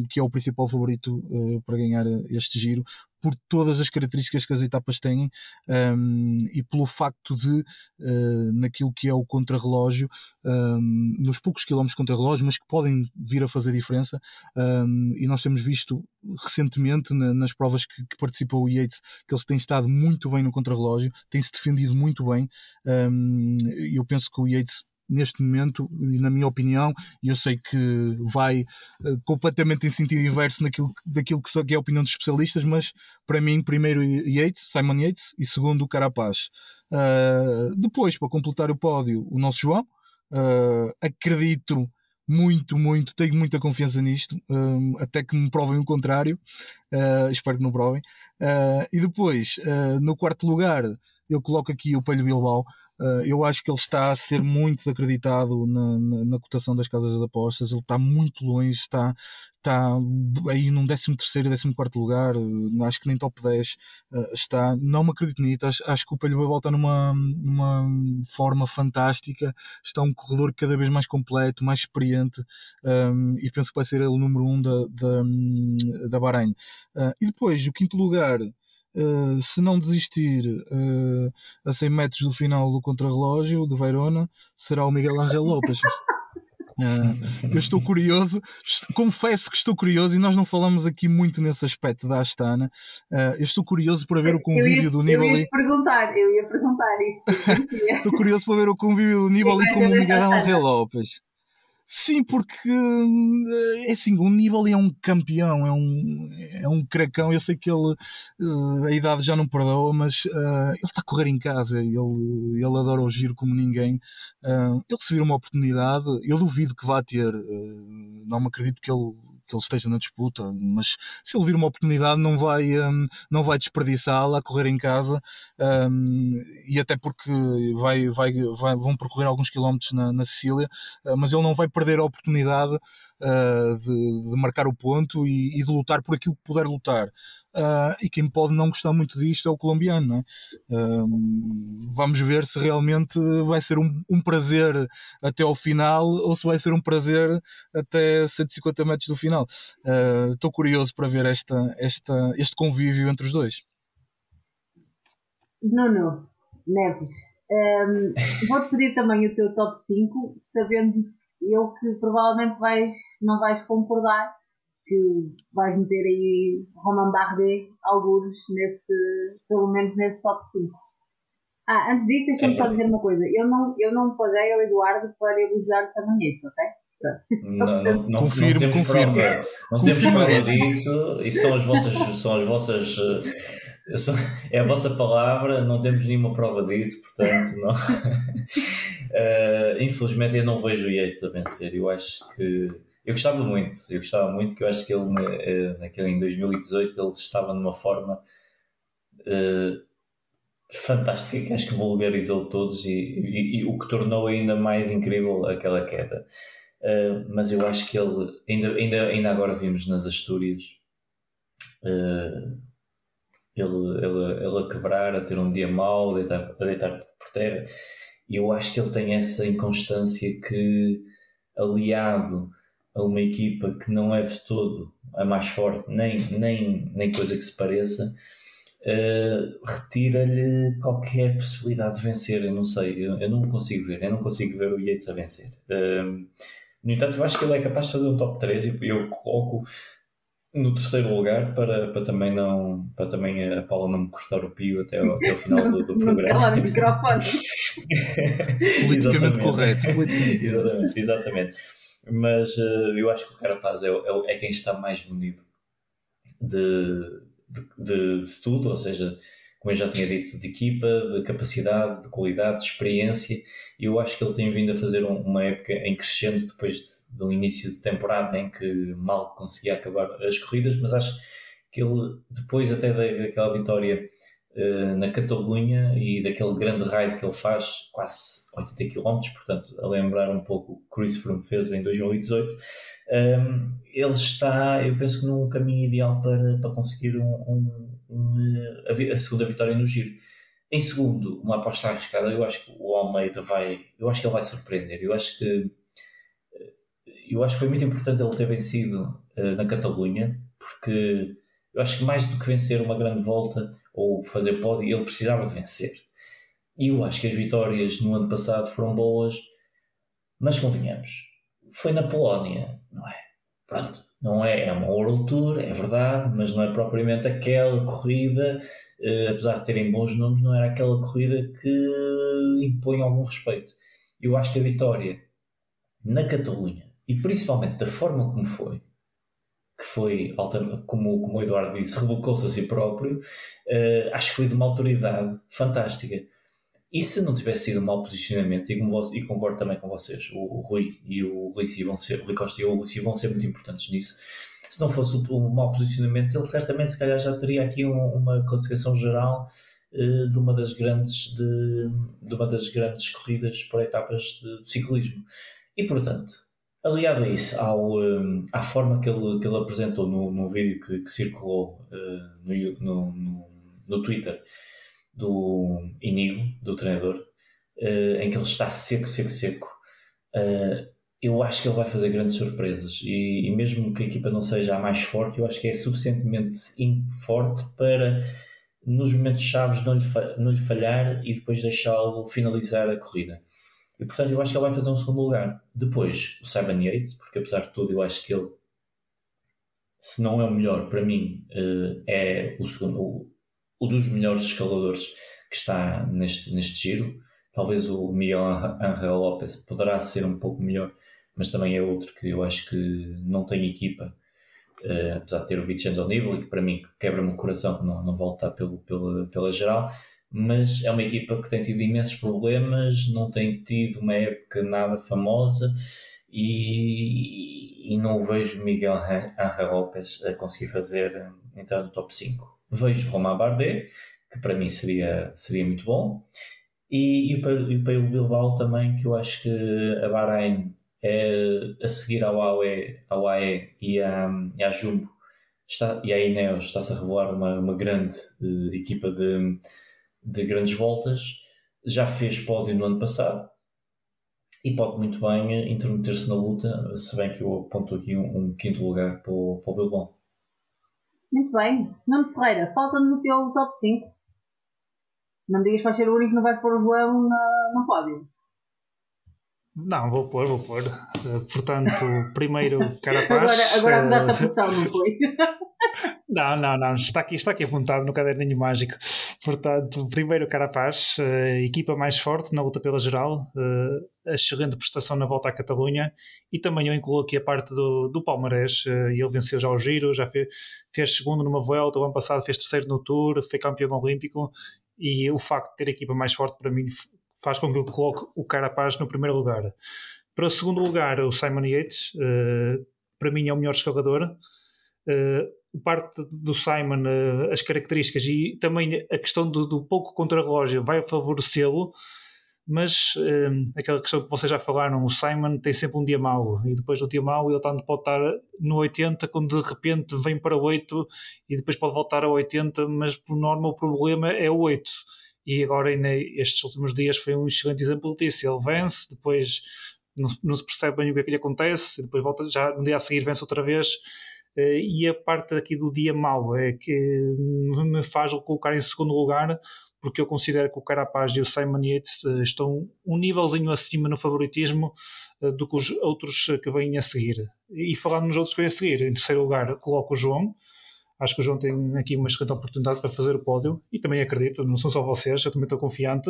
que é o principal favorito uh, para ganhar este giro, por todas as características que as etapas têm um, e pelo facto de, uh, naquilo que é o contrarrelógio, um, nos poucos quilómetros contra-relógio, mas que podem vir a fazer diferença, um, e nós temos visto recentemente na, nas provas que, que, participou o Yates que eles têm estado muito bem no contrarrelógio, têm-se defendido muito bem. eu penso que o Yates neste momento, e na minha opinião, e eu sei que vai uh, completamente em sentido inverso naquilo, daquilo que, que é a opinião dos especialistas, mas para mim, primeiro Yates, Simon Yates, e segundo o Carapaz. Uh, depois, para completar o pódio, o nosso João. Uh, acredito muito, muito, tenho muita confiança nisto, até que me provem o contrário, uh, espero que não provem. Uh, e depois, uh, no quarto lugar, eu coloco aqui o Pelho Bilbao, eu acho que ele está a ser muito desacreditado na, na, na, cotação das casas das apostas. Ele está muito longe, está, está aí num 13 terceiro, 14 quarto lugar, uh, acho que nem top 10 uh, ah, está. Não me acredito nisso. Acho, acho que o Pelho Babal está numa, numa forma fantástica. Está um corredor cada vez mais completo, mais experiente um, e penso que vai ser ele o número 1 um da, da, da Bahrein. e depois, o quinto lugar. Uh, se não desistir uh, a 100 metros do final do contrarrelógio de Verona, será o Miguel Angel Lopes. Uh, eu estou curioso, confesso que estou curioso, e nós não falamos aqui muito nesse aspecto da Astana. eu estou curioso para ver o convívio ia, do Nibali. Eu ia perguntar, eu ia perguntar isso. estou curioso para ver o convívio do Nibali com o Miguel Angel Lopes. Sim, porque é assim, o Nibali é um campeão, é um, é um cracão. Eu sei que ele uh, a idade já não perdoa, mas uh, ele está a correr em casa, ele, ele adora o giro como ninguém. Uh, ele se uma oportunidade, eu duvido que vá ter, não me acredito que ele que ele esteja na disputa, mas se ele vir uma oportunidade não vai, um, não vai desperdiçá-la correr em casa um, e até porque vai, vai, vai, vão percorrer alguns quilómetros na, na Sicília, uh, mas ele não vai perder a oportunidade uh, de, de, marcar o ponto e, e, de lutar por aquilo que puder lutar. Uh, e quem pode não gostar muito disto é o colombiano. É? Uh, vamos ver se realmente vai ser um, um, prazer até ao final ou se vai ser um prazer até 150 metros do final. Uh, estou curioso para ver esta, esta, este convívio entre os dois. Nuno, Neves, um, vou-te pedir também o teu top 5, sabendo eu que provavelmente vais, não vais concordar que vais meter aí Roman Bardet, alguns nesse, pelo menos nesse top 5. Ah, antes disso, deixa-me só dizer uma coisa. Eu não, eu não paguei ao Eduardo para elogiar o Samanete, ok? Não, não, não, confirmo, não temos confirmo. prova, não temos prova disso. Isso são as vossas, são as vossas é a vossa palavra, não temos nenhuma prova disso, portanto, não. uh, infelizmente, eu não vejo o Yates a vencer. Eu acho que eu gostava muito, eu gostava muito que eu acho que ele eh, naquele em 2018 ele estava numa forma uh, fantástica que acho que vulgarizou todos e, e, e, o que tornou ainda mais incrível aquela queda. Uh, mas eu acho que ele ainda, ainda, ainda agora vimos nas Astúrias uh, ele, ele, ele a quebrar, a ter um dia mau, a deitar, a deitar por terra. E eu acho que ele tem essa inconstância que, aliado a uma equipa que não é de todo a mais forte, nem, nem, nem coisa que se pareça, uh, retira-lhe qualquer possibilidade de vencer. Eu não sei, eu, eu não consigo ver, eu não consigo ver o Yates a vencer. Uh, no entanto, eu acho que ele é capaz de fazer um top 3 e eu coloco no terceiro lugar para, para também não para também a Paula não me cortar o pio até, ao, até ao final do, do programa. Politicamente correto. exatamente, exatamente mas uh, eu acho que o Carapaz é, é, é, quem está mais munido de, de, de, de, tudo, ou seja, como eu já tinha dito, de equipa, de capacidade, de qualidade, de experiência. Eu acho que ele tem vindo a fazer um, uma época em crescendo depois de, do início de temporada em que mal conseguia acabar as corridas, mas acho que ele, depois até daquela vitória uh, na Catalunha e daquele grande raid que ele faz, quase 80 km, portanto, a lembrar um pouco o que Chris Froome fez em 2018, um, ehm, ele está, eu penso que num caminho ideal para, para conseguir um, um, um a, segunda vitória no giro. Em segundo, uma aposta arriscada, eu acho que o Almeida vai, eu acho que ele vai surpreender, eu acho que eu acho que foi muito importante ele ter vencido uh, na Catalunha, porque eu acho que mais do que vencer uma grande volta, ou fazer pódio, ele precisava de vencer. E eu acho que as vitórias no ano passado foram boas, mas convenhamos, foi na Polónia, não é? Pronto, não é, é uma World Tour, é verdade, mas não é propriamente aquela corrida, eh, apesar de terem bons nomes, não era aquela corrida que impõe algum respeito. Eu acho que a vitória na Catalunha, e principalmente da forma como foi, que foi, como, como o Eduardo disse, rebocou-se a si próprio, uh, acho que foi de uma autoridade fantástica. E se não tivesse sido um mau posicionamento, e, e concordo também com vocês, o, o Rui e o Rui, vão ser, o Rui Costa e o Rui vão ser muito importantes nisso. Se não fosse o, um mau posicionamento, ele certamente se calhar já teria aqui um, uma classificação geral uh, de uma das grandes de, de, uma das grandes corridas por etapas de, de ciclismo. E portanto, aliado a isso, ao, um, à forma que ele, que ele apresentou no, no vídeo que, que circulou uh, no, no, no Twitter, do Inigo, do treinador, uh, em que ele está seco, seco, seco. Uh, eu acho que ele vai fazer grandes surpresas e, e, mesmo que a equipa não seja a mais forte, eu acho que é suficientemente forte para nos momentos chaves não lhe, não lhe falhar e depois deixá-lo finalizar a corrida. E portanto eu acho que ele vai fazer um segundo lugar. Depois o Simon Yates, porque apesar de tudo eu acho que ele, se não é o melhor, para mim uh, é o segundo, o dos melhores escaladores que está neste, neste giro. Talvez o Miguel Angel Lopes poderá ser um pouco melhor, mas também é outro que eu acho que não tem equipa, uh, apesar de ter o Vincenzo Nibali, que para mim quebra-me o coração que não, não volta pelo, pelo, pela geral, mas é uma equipa que tem tido imensos problemas, não tem tido uma época nada famosa e, e não vejo Miguel Angel Lopes a conseguir fazer entrar no top 5 vejo Romain Bardet, que para mim seria, seria muito bom, e, e, o Pelo Bilbao também, que eu acho que a Bahrein é a seguir ao AE, ao AE e, à, e à Jumbo está, e à Ineos está-se a revelar uma, uma grande uh, equipa de, de grandes voltas. Já fez pódio no ano passado e pode muito bem eh, intrometer-se na luta, se bem que eu aponto aqui um, um quinto lugar para o, para o Bilbao. Muito bem. Nuno Ferreira, falta-nos o teu top 5. Não me digas que vais ser o único que não vais pôr o João no pódio. Não, vou pôr, vou pôr. Uh, portanto, primeiro Carapaz. Agora, agora uh, a pressão, não foi? Não, não, não. Está aqui, está aqui apontado no caderninho mágico. Portanto, primeiro Carapaz, uh, equipa mais forte na luta pela geral, excelente prestação na volta à Catalunha e também eu incluo aqui a parte do, do Palmarés. Ele venceu já o Giro, já fez, fez segundo numa volta, o ano passado fez terceiro no Tour, foi campeão olímpico e o facto de ter a equipa mais forte para mim faz com que eu coloque o Carapaz no primeiro lugar. Para o segundo lugar, o Simon Yates, para mim é o melhor escalador. Uh, parte do Simon, uh, as características e também a questão do, do pouco contrarrelógio vai favorecê-lo, mas uh, aquela questão que vocês já falaram, o Simon tem sempre um dia mau e depois do dia mau ele tanto pode estar no 80 quando de repente vem para 8 e depois pode voltar a 80, mas por norma o problema é o 8. E agora, estes últimos dias, foi um excelente exemplo disso. Ele vence, depois não, não se percebe bem o que é que lhe acontece, depois volta, já no dia a seguir vence outra vez Uh, e a parte aqui do dia mau é que me faz colocar em segundo lugar, porque eu considero que o Carapaz e o Simon Yates uh, estão um nívelzinho acima no favoritismo uh, do que os outros que vêm a seguir. E falando nos outros que vêm a seguir, em terceiro lugar coloco o João. Acho que o João tem aqui uma excelente oportunidade para fazer o pódio e também acredito, não são só vocês, eu também estou confiante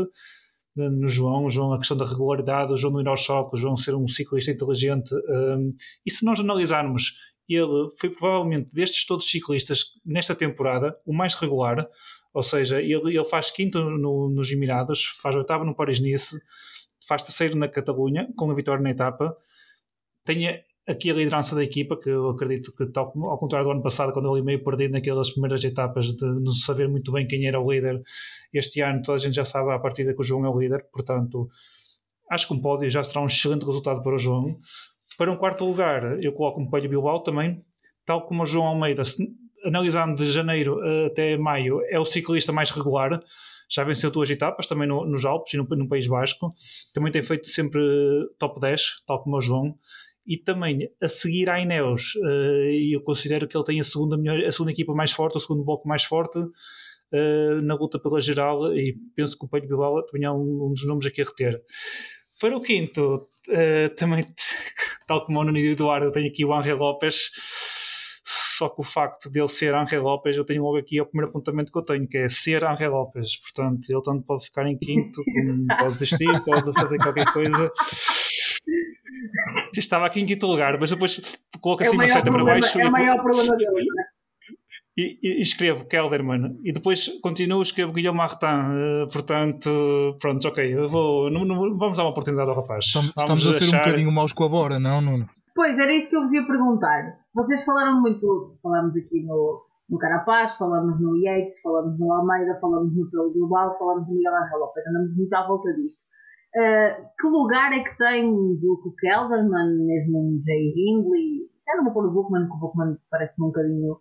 no João, o João, a questão da regularidade, o João não ir ao choque, o João ser um ciclista inteligente. Um, e se nós analisarmos ele foi provavelmente destes todos os ciclistas nesta temporada o mais regular, ou seja, ele, ele faz quinto no, nos Emirados, faz oitavo no Paris-Nice, faz terceiro na Catalunha, com a vitória na etapa, tem aqui a liderança da equipa, que eu acredito que, tal, ao contrário do ano passado, quando ele meio perdido naquelas primeiras etapas de não saber muito bem quem era o líder, este ano toda a gente já sabe a partida que o João é o líder, portanto acho que um pódio já será um excelente resultado para o João. Para um quarto lugar, eu coloco um Pelho Bilbao também, tal como o João Almeida, analisando de janeiro até maio, é o ciclista mais regular. Já venceu duas etapas também no, nos Alpes e no, no País Basco. Também tem feito sempre top 10, tal como o João e também a seguir à Ineos, uh, e eu considero que ele tem a segunda, melhor, a segunda equipa mais forte, o segundo bloco mais forte uh, na luta pela geral, e penso que o Pedro Bilbao também é um, dos nomes aqui a reter. Para o quinto, uh, também, tal como o Nuno Eduardo, eu tenho aqui o Angel Lopes. só que o facto de ele ser Angel Lopes, eu tenho logo aqui o primeiro apontamento que eu tenho, que é ser Angel Lopes. Portanto, ele tanto pode ficar em quinto, como pode desistir, pode fazer qualquer coisa. Estava aqui em quinto lugar, mas depois coloca É assim uma maior seta para problema, baixo. é e o maior problema dele. não é? e, e escrevo Kelderman e depois continuo escrevo Guilherme Martin uh, portanto pronto ok eu vou não, não, vamos dar uma oportunidade ao rapaz Estamos, vamos estamos a ser achar... um bocadinho maus com a Bora, não, Nuno? Pois, era isso que eu vos ia perguntar. Vocês falaram muito, falamos aqui no, no Carapaz, falamos no Yates, falamos no Almeida, falamos no Pelo Global, falamos no Miguel Angel Lopes, andamos muito à volta disto. Uh, que lugar é que tem o Duke Kelderman, mesmo um Jay Hindley? Já não vou pôr o Bookman, porque o Bookman parece-me um bocadinho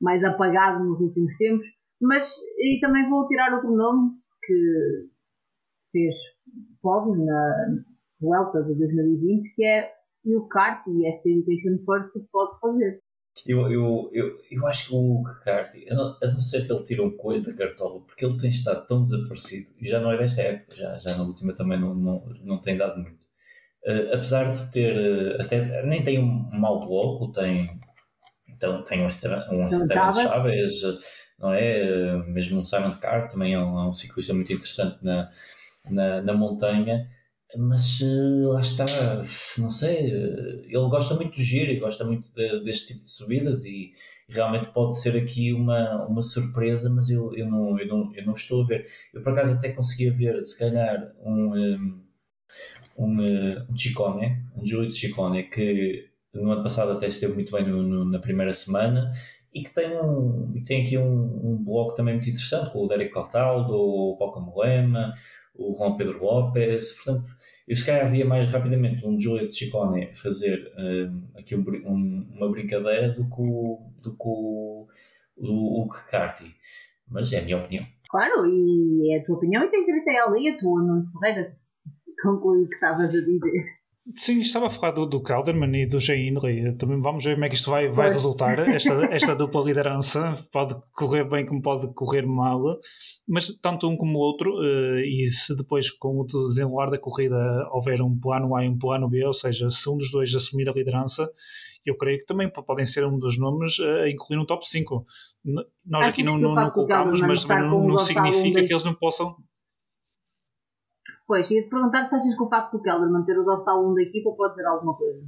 mais apagado nos últimos tempos, mas e também vou tirar outro nome que fez pódio na Vuelta de 2020, que é o Kart e esta Education First pode fazer. Eu, eu, eu, eu acho que o Carti, a não, a não ser que ele tire um coelho da cartola, porque ele tem estado tão desaparecido, e já não é desta época, já, já na última também não, não, não tem dado muito. Uh, apesar de ter, uh, até, nem tem um mau bloco, tem, então, tem um, um Esteban Chaves, não é? Uh, mesmo um Simon Carr, também é um, é um ciclista muito interessante na, na, na montanha mas uh, lá está, não sei, uh, ele gosta muito de giro e gosta muito de, deste tipo de subidas e, realmente pode ser aqui uma, uma surpresa, mas eu, eu, não, eu, não, eu não estou a ver. Eu por acaso até conseguia ver, se calhar, um, um, um, um Chicone, um Júlio de Chicone, que no ano passado até esteve muito bem no, no, na primeira semana e que tem, um, tem aqui um, um bloco também muito interessante com o Derek Cortaldo, o Poca Molema, o Juan Pedro Lopes, portanto, eu se calhar havia mais rapidamente um Giulio Ciccone fazer um, aqui um, um, uma brincadeira do que o, do que o, o, o mas é a minha opinião. Claro, e é a tua opinião e tem direito a ela e a tua, Nuno Ferreira, conclui o que estavas a dizer. Sim, estava a falar do, do Calderman e do Jay Hindley. Também vamos ver como é que isto vai, vai resultar. Esta, esta dupla liderança pode correr bem como pode correr mal, mas tanto um como o outro, uh, e se depois com o desenrolar da corrida houver um plano A e um plano B, ou seja, se um dos dois assumir a liderança, eu creio que também podem ser um dos nomes a incluir no top 5. Nós Acho aqui não, não, não colocamos, mas também não, não significa que eles não possam. Pois, ia-te perguntar se achas que o facto do Kelderman ter o dorsal 1 da equipa pode dizer alguma coisa.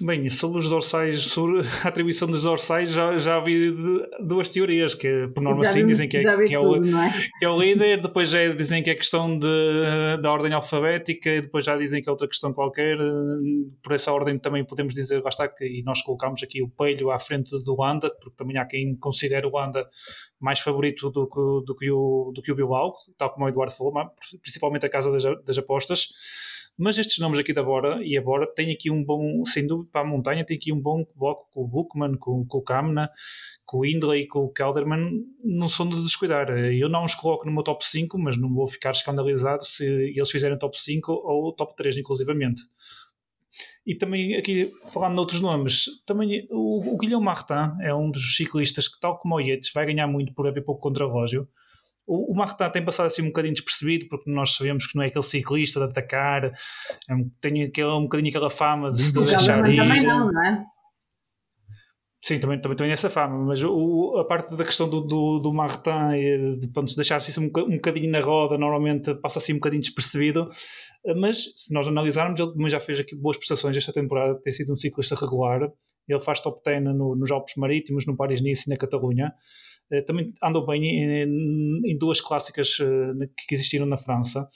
Bem, sobre os dorsais, sobre a atribuição dos dorsais, já, já de- duas teorias, que por norma já sim vi, dizem que é, vi que é tudo, o, é? que é o líder, depois já dizem que é questão de, da ordem alfabética, e depois já dizem que é outra questão qualquer. Por essa ordem também podemos dizer, lá está, que e nós colocamos aqui o Pelho à frente do Wanda, porque também há quem considere o Wanda mais favorito do que, do que, o, do que o Bilbao, tal como o Eduardo falou, mas principalmente a casa das, das apostas. Mas estes nomes aqui da Bora e a Bora têm aqui um bom, sem dúvida, para a montanha, tem aqui um bom bloco com o Bookman, com, com o Kamna, com o Indley e com o Kelderman, não são de descuidar. Eu não os coloco no meu top 5, mas não vou ficar escandalizado se eles fizerem top 5 ou top 3, inclusivamente. E também aqui, falando noutros nomes, também o, o Guilherme Martin é um dos ciclistas que, tal como o Yates, vai ganhar muito por haver pouco contrarrelógio. O, o Martin tem passado assim um bocadinho despercebido, porque nós sabemos que não é aquele ciclista de atacar, é tem aquele, um bocadinho aquela fama de se O deixar ir. também não, não é? Sim, também, também tem essa fama, mas o, a parte da questão do, do, do Martin e de pronto, deixar-se isso um, um bocadinho na roda, normalmente passa assim um bocadinho despercebido, mas se nós analisarmos, ele também já fez aqui boas prestações esta temporada, tem sido um ciclista regular, ele faz top 10 no- nos Alpes Marítimos, no Paris-Nice e na Catalunha, também andou bem em, em duas clássicas eh, que existiram na França,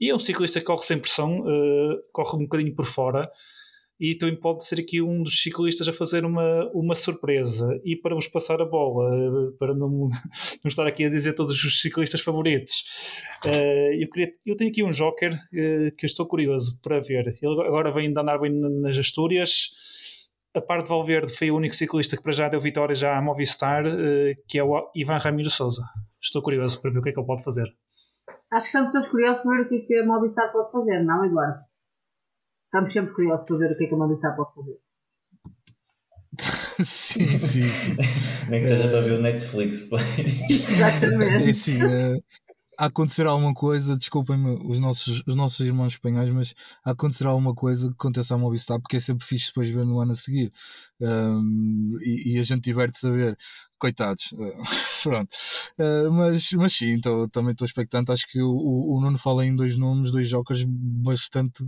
e é um ciclista que corre sem pressão, eh, corre um bocadinho por fora, e também pode ser aqui um dos ciclistas a fazer uma, uma surpresa. E para vos passar a bola, eh, para não, não estar aqui a dizer todos os ciclistas favoritos, eh, eu, queria, eu tenho aqui um joker eh, que eu estou curioso para ver. Ele agora vem de andar bem nas Astúrias. A parte de Valverde foi o único ciclista que para já deu vitória já à Movistar, eh, que é o Ivan Ramiro Souza. Estou curioso para ver o que é que ele pode fazer. Acho que estamos todos curiosos para ver o que é que a Movistar pode fazer, não, Eduardo? Estamos sempre curiosos para ver o que é que a Movistar pode fazer. sim, sim. Nem que seja para ver o Netflix depois. É Exatamente. assim, eh, a acontecer alguma coisa, desculpem-me os nossos, os nossos irmãos espanhóis, mas a acontecer alguma coisa que aconteça a Movistar, porque é sempre fixe depois ver no ano a seguir. Um, e, e, a gente diverte saber coitados. Pronto. Uh, mas, mas sim, tô, também estou expectante. Acho que o, o, Nuno fala em dois nomes, dois jokers bastante.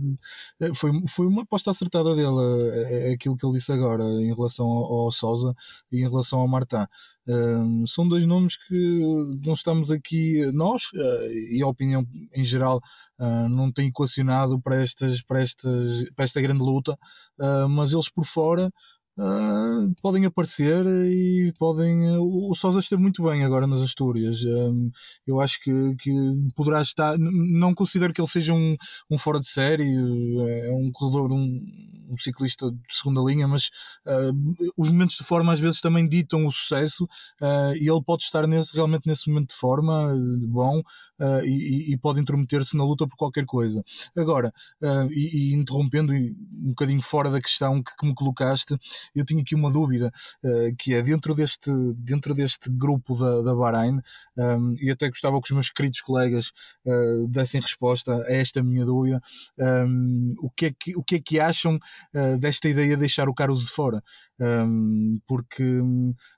Eh, foi, foi uma aposta acertada dele, aquilo que ele disse agora, em relação ao, ao Sousa e em relação ao Martin. Uh, são dois nomes que não estamos aqui, nós, uh, e a opinião em geral, não tem equacionado para, estas, para, estas, para esta grande luta, mas eles por fora Uh, podem aparecer e podem. Uh, o Sousa esteve muito bem agora nas Astúrias. Eu acho que, que poderá estar. Não considero que ele seja um, um fora de série, é um corredor, um, um ciclista de segunda linha, mas uh, os momentos de forma às vezes também ditam o sucesso e ele pode estar nesse, realmente nesse momento de forma bom e, e, pode intrometer-se na luta por qualquer coisa. Agora, e, e, interrompendo um bocadinho fora da questão que, que me colocaste eu tinha aqui uma dúvida, uh, que é dentro deste, dentro deste grupo da, da Bahrein, ehm, e até gostava que os meus queridos colegas uh, dessem resposta a esta minha dúvida, ehm, o, que é que, o que é que acham uh, desta ideia de deixar o Caruso de fora? Ehm, porque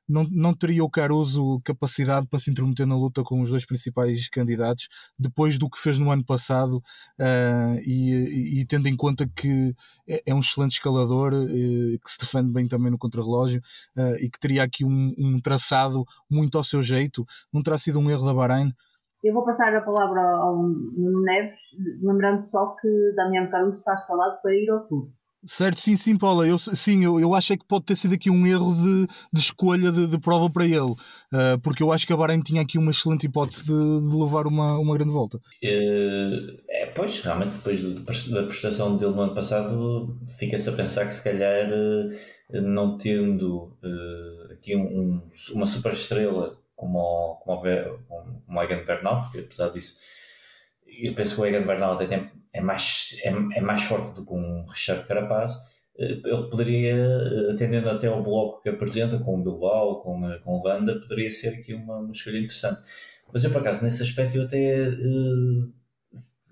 não, não teria o Caruso capacidade para se intrometer na luta com os dois principais candidatos depois do que fez no ano passado uh, e, e, e, tendo em conta que é, é um excelente escalador uh, que se defende bem também no contrarrelógio uh, e que teria aqui um, um, traçado muito ao seu jeito, não terá sido um erro da Bahrein? Eu vou passar a palavra ao Nuno Neves, lembrando só que Damiano Caruso está escalado para ir ao Tour. Certo, sim, sim, Paula. Eu, sim, eu, eu acho é que pode ter sido aqui um erro de, de escolha de, de, prova para ele, uh, porque eu acho que a Bahrein tinha aqui uma excelente hipótese de, de levar uma, uma grande volta. Uh, é, pois, realmente, depois do, da prestação dele no ano passado, fica-se a pensar que se calhar uh, não tendo aqui um, um, uma super estrela como como como o Egan Bernal, porque apesar disso, eu penso que o Egan Bernal até é mais, é, é mais forte do que um Richard Carapaz, eh, ele poderia, eh, atendendo até ao bloco que apresenta, com o Bilbao, com, eh, com o Landa, poderia ser aqui uma, uma escolha interessante. Mas eu, por acaso, nesse aspecto, eu até uh,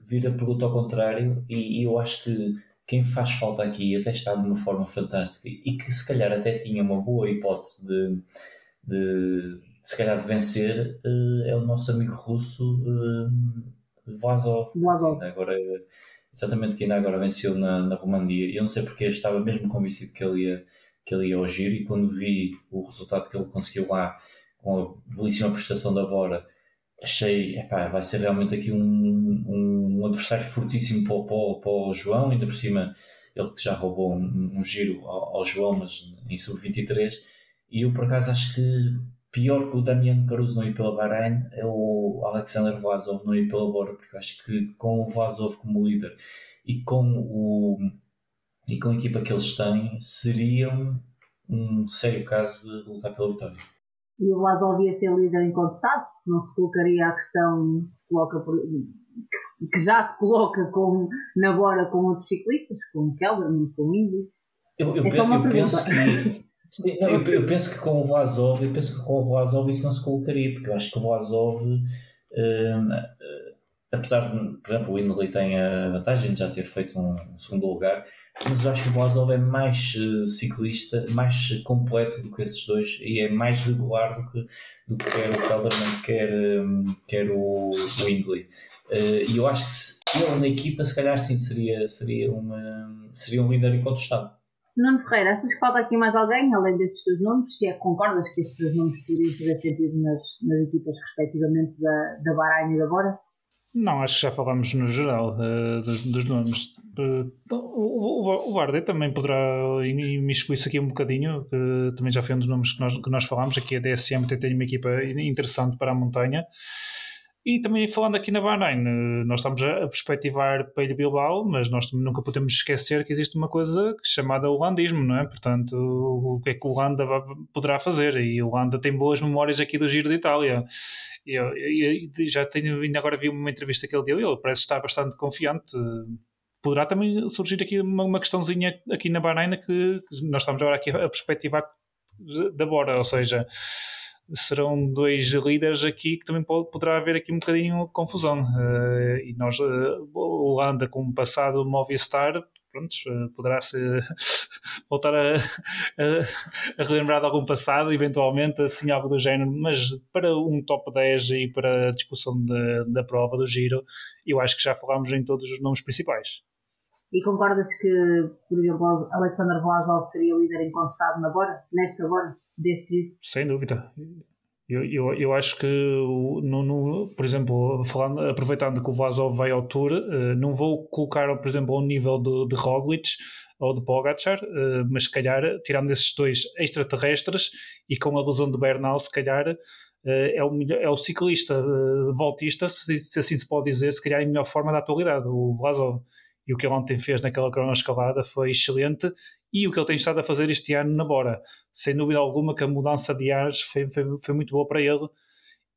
vir a pergunta ao contrário, e, e, eu acho que quem faz falta aqui até está de uma forma fantástica e que se calhar até tinha uma boa hipótese de, de, de se calhar de vencer, uh, é o nosso amigo russo. Uh, Vazov. Agora, exatamente, que ainda agora venceu na, na Romandia. E eu não sei porque estava mesmo convencido que ele ia, que ele ia ao giro. E quando vi o resultado que ele conseguiu lá, com a belíssima prestação da Bora, achei, epá, vai ser realmente aqui um, um, um adversário fortíssimo para, para, para, o João. Ainda por cima, ele que já roubou um, um giro ao, ao João, mas em sub-23. E eu, por acaso, acho que pior que o Damiano Caruso não ir pela Bahrein é o Alexander Vlasov não ir pela Bora, porque eu acho que com o Vlasov como líder e com, o, e com a equipa que eles têm, seriam um sério caso de lutar pela vitória. E o Vlasov ia ser líder incontestado, não se colocaria a questão se coloca por, que, que, já se coloca com, na Bora com outros ciclistas, como Kelderman, com Indy. Eu, eu, é eu, eu penso que Sim, não, eu, eu, penso que com o Vlasov, eu penso que com o Vlasov isso não se colocaria, porque eu acho que o Vlasov, hum, uh, apesar de, por exemplo, o Inley tem a vantagem de já ter feito um, segundo lugar, mas eu acho que o Vlasov é mais uh, ciclista, mais completo do que esses dois e é mais regular do que, do que quer o Kelderman, quer, um, quer o, o. Uh, e eu acho que se, ele na equipa, se calhar sim, seria, seria, uma, seria um líder incontestado. Nuno Ferreira, achas que falta aqui mais alguém, além destes dois nomes? Se é que concordas que estes dois nomes poderiam fazer sentido nas, nas equipas, respectivamente, da, da Bahrein e da Bora? Não, acho que já falamos no geral uh, dos, dos, nomes. Uh, o, o, o Bardet também poderá imiscuir-se aqui um bocadinho, que também já foi um dos nomes que nós, que nós falámos. Aqui a DSM tem uma equipa interessante para a montanha. E também falando aqui na Bahrein, eh, nós estamos a perspectivar para Ilha Bilbao, mas nós nunca podemos esquecer que existe uma coisa chamada holandismo, não é? Portanto, o que é que o Holanda poderá fazer? E o Holanda tem boas memórias aqui do Giro de Itália. Eu, eu, eu já tenho, ainda agora vi uma entrevista que ele deu, ele parece estar bastante confiante. Poderá também surgir aqui uma, uma questãozinha aqui na Bahrein que, que nós estamos agora aqui a perspectivar da Bora, ou seja serão dois líderes aqui que também pode, poderá haver aqui um bocadinho de confusão. Uh, e nós, uh, Holanda com o passado Movistar, pronto, poderá -se voltar a, a, a, relembrar de algum passado, eventualmente, assim, algo do género, mas para um top 10 e para a discussão da, da prova do giro, eu acho que já falámos em todos os nomes principais. E concordas que, por exemplo, Alexander Vlasov seria líder incontestado na Bora, nesta Bora, deste? Sem dúvida. Eu, eu, eu acho que, no, no, por exemplo, falando, aproveitando que o Vlasov vai ao Tour, uh, não vou colocar, por exemplo, ao nível de, de Roglic ou de Pogacar, uh, mas se calhar, tirando esses dois extraterrestres e com a lesão de Bernal, se calhar uh, é, o melhor, é o ciclista voltista, se, se, assim se pode dizer, se calhar em melhor forma da atualidade, o Vlasov. E o que ele ontem fez naquela cronoescalada foi excelente e o que ele tem estado a fazer este ano na Bora. Sem dúvida alguma que a mudança de ares foi, foi, foi muito boa para ele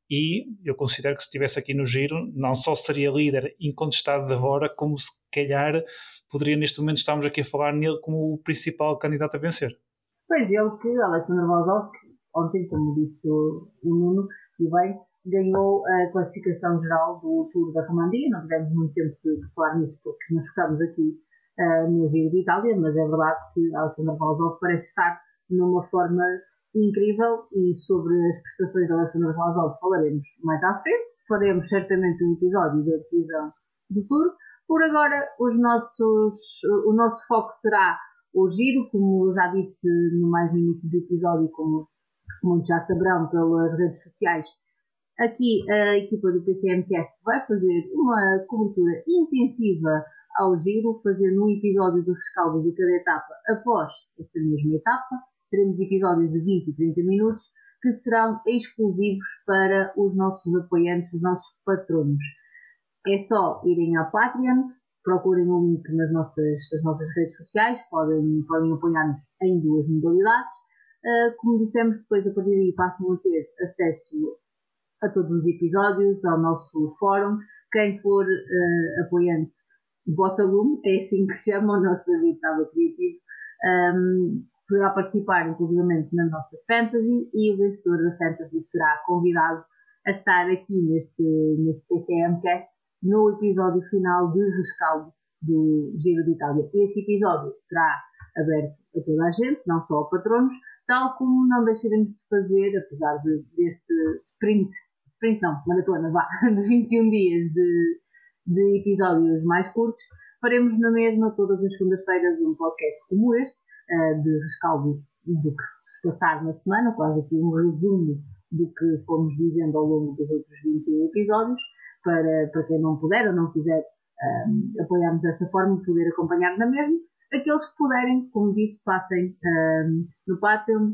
e eu considero que se estivesse aqui no giro, não só seria líder incontestado da Bora, como se calhar poderia neste momento estarmos aqui a falar nele como o principal candidato a vencer. Pois ele que Alexander Valdov, ontem, como disse o, Nuno, e bem, ganhou a classificação geral do Tour da Romandia. Não tivemos muito tempo de, falar nisso porque nos focamos aqui uh, no Giro de Itália, mas é verdade que Alexander Vlasov parece estar numa forma incrível e sobre as prestações de Alexander Vlasov falaremos mais à frente. Faremos certamente um episódio da decisão do Tour. Por agora, os nossos, o nosso foco será o giro, como já disse no mais no início do episódio, como muitos já saberão pelas redes sociais. Aqui a equipa do PCMcast vai fazer uma cobertura intensiva ao giro, fazendo um episódio do rescaldo de cada etapa após essa mesma etapa. Teremos episódios de 20 e 30 minutos que serão exclusivos para os nossos apoiantes, os nossos patronos. É só irem à Patreon, procurem o link nas nossas, nas nossas redes sociais, podem, podem apoiar-nos em duas modalidades. Uh, como dissemos, depois a partir daí passam a ter acesso a todos os episódios, ao nosso fórum. Quem for uh, apoiante Botalume, é assim que se chama o nosso David Tábua Criativo, um, poderá participar inclusivamente na nossa Fantasy e o vencedor da Fantasy será convidado a estar aqui neste, neste PCMcast no episódio final de rescaldo do Giro de Itália. Esse episódio será aberto a toda a gente, não só a patronos, tal como não deixaremos de fazer, apesar de, deste sprint, sprint não, maratona, vá, de 21 dias de, de episódios mais curtos, faremos na mesma todas as segundas-feiras um podcast como este, uh, de rescaldo do que se passar na semana, quase aqui um resumo do que fomos dizendo ao longo dos outros 21 episódios, para, para quem não puder ou não quiser eh, apoiar-nos dessa forma, poder acompanhar na mesma. Aqueles que puderem, como disse, passem um, no Patreon,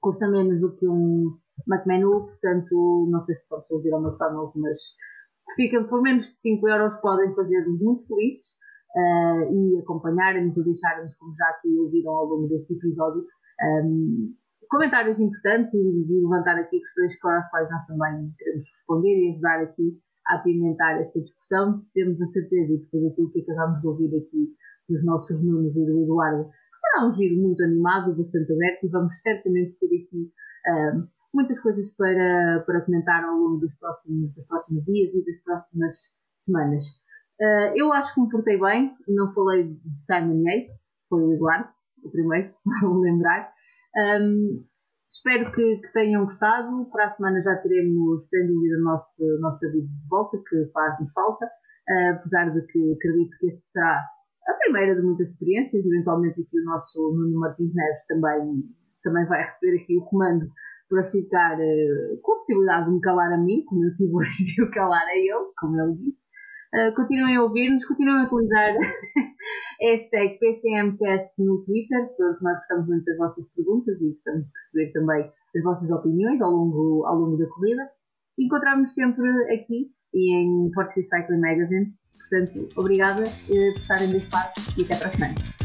custa menos do que um McMenu, portanto, não sei se são pessoas ir ao McDonald's, mas fica por menos de 5 euros podem fazer-nos muito felizes uh, e acompanharem-nos ou deixarem-nos, como já aqui ouviram ao longo deste episódio, um, comentários importantes e, e, levantar aqui questões para as quais nós também queremos responder e ajudar aqui a apimentar esta discussão. Temos a certeza, e por tudo aquilo que acabamos de ouvir aqui dos nossos números e do Eduardo, que será um giro muito animado, bastante aberto e vamos certamente ter aqui um, muitas coisas para, para comentar ao longo dos próximos, dos próximos dias e das próximas semanas. Uh, eu acho que me portei bem, não falei de Simon Yates, foi o Eduardo, o primeiro, vou lembrar. Um, espero que, que, tenham gostado. Para a semana já teremos, sem dúvida, o nosso, nosso David de volta, que faz-nos falta, uh, apesar de que acredito que este será a primeira de muitas experiências. Eventualmente, aqui o nosso Nuno Martins Neves também, também vai receber aqui o comando para ficar uh, com a possibilidade de me calar a mim, como eu tive hoje de o calar a ele, como ele disse. Uh, continuem a ouvir-nos, continuem a utilizar hashtag PCMcast no Twitter, porque nós gostamos muito das vossas perguntas e gostamos de perceber também as vossas opiniões ao longo, ao longo da corrida. Encontramos sempre aqui e em Portuguese Cycling Magazine. Portanto, obrigada uh, por estarem deste lado e até para a semana.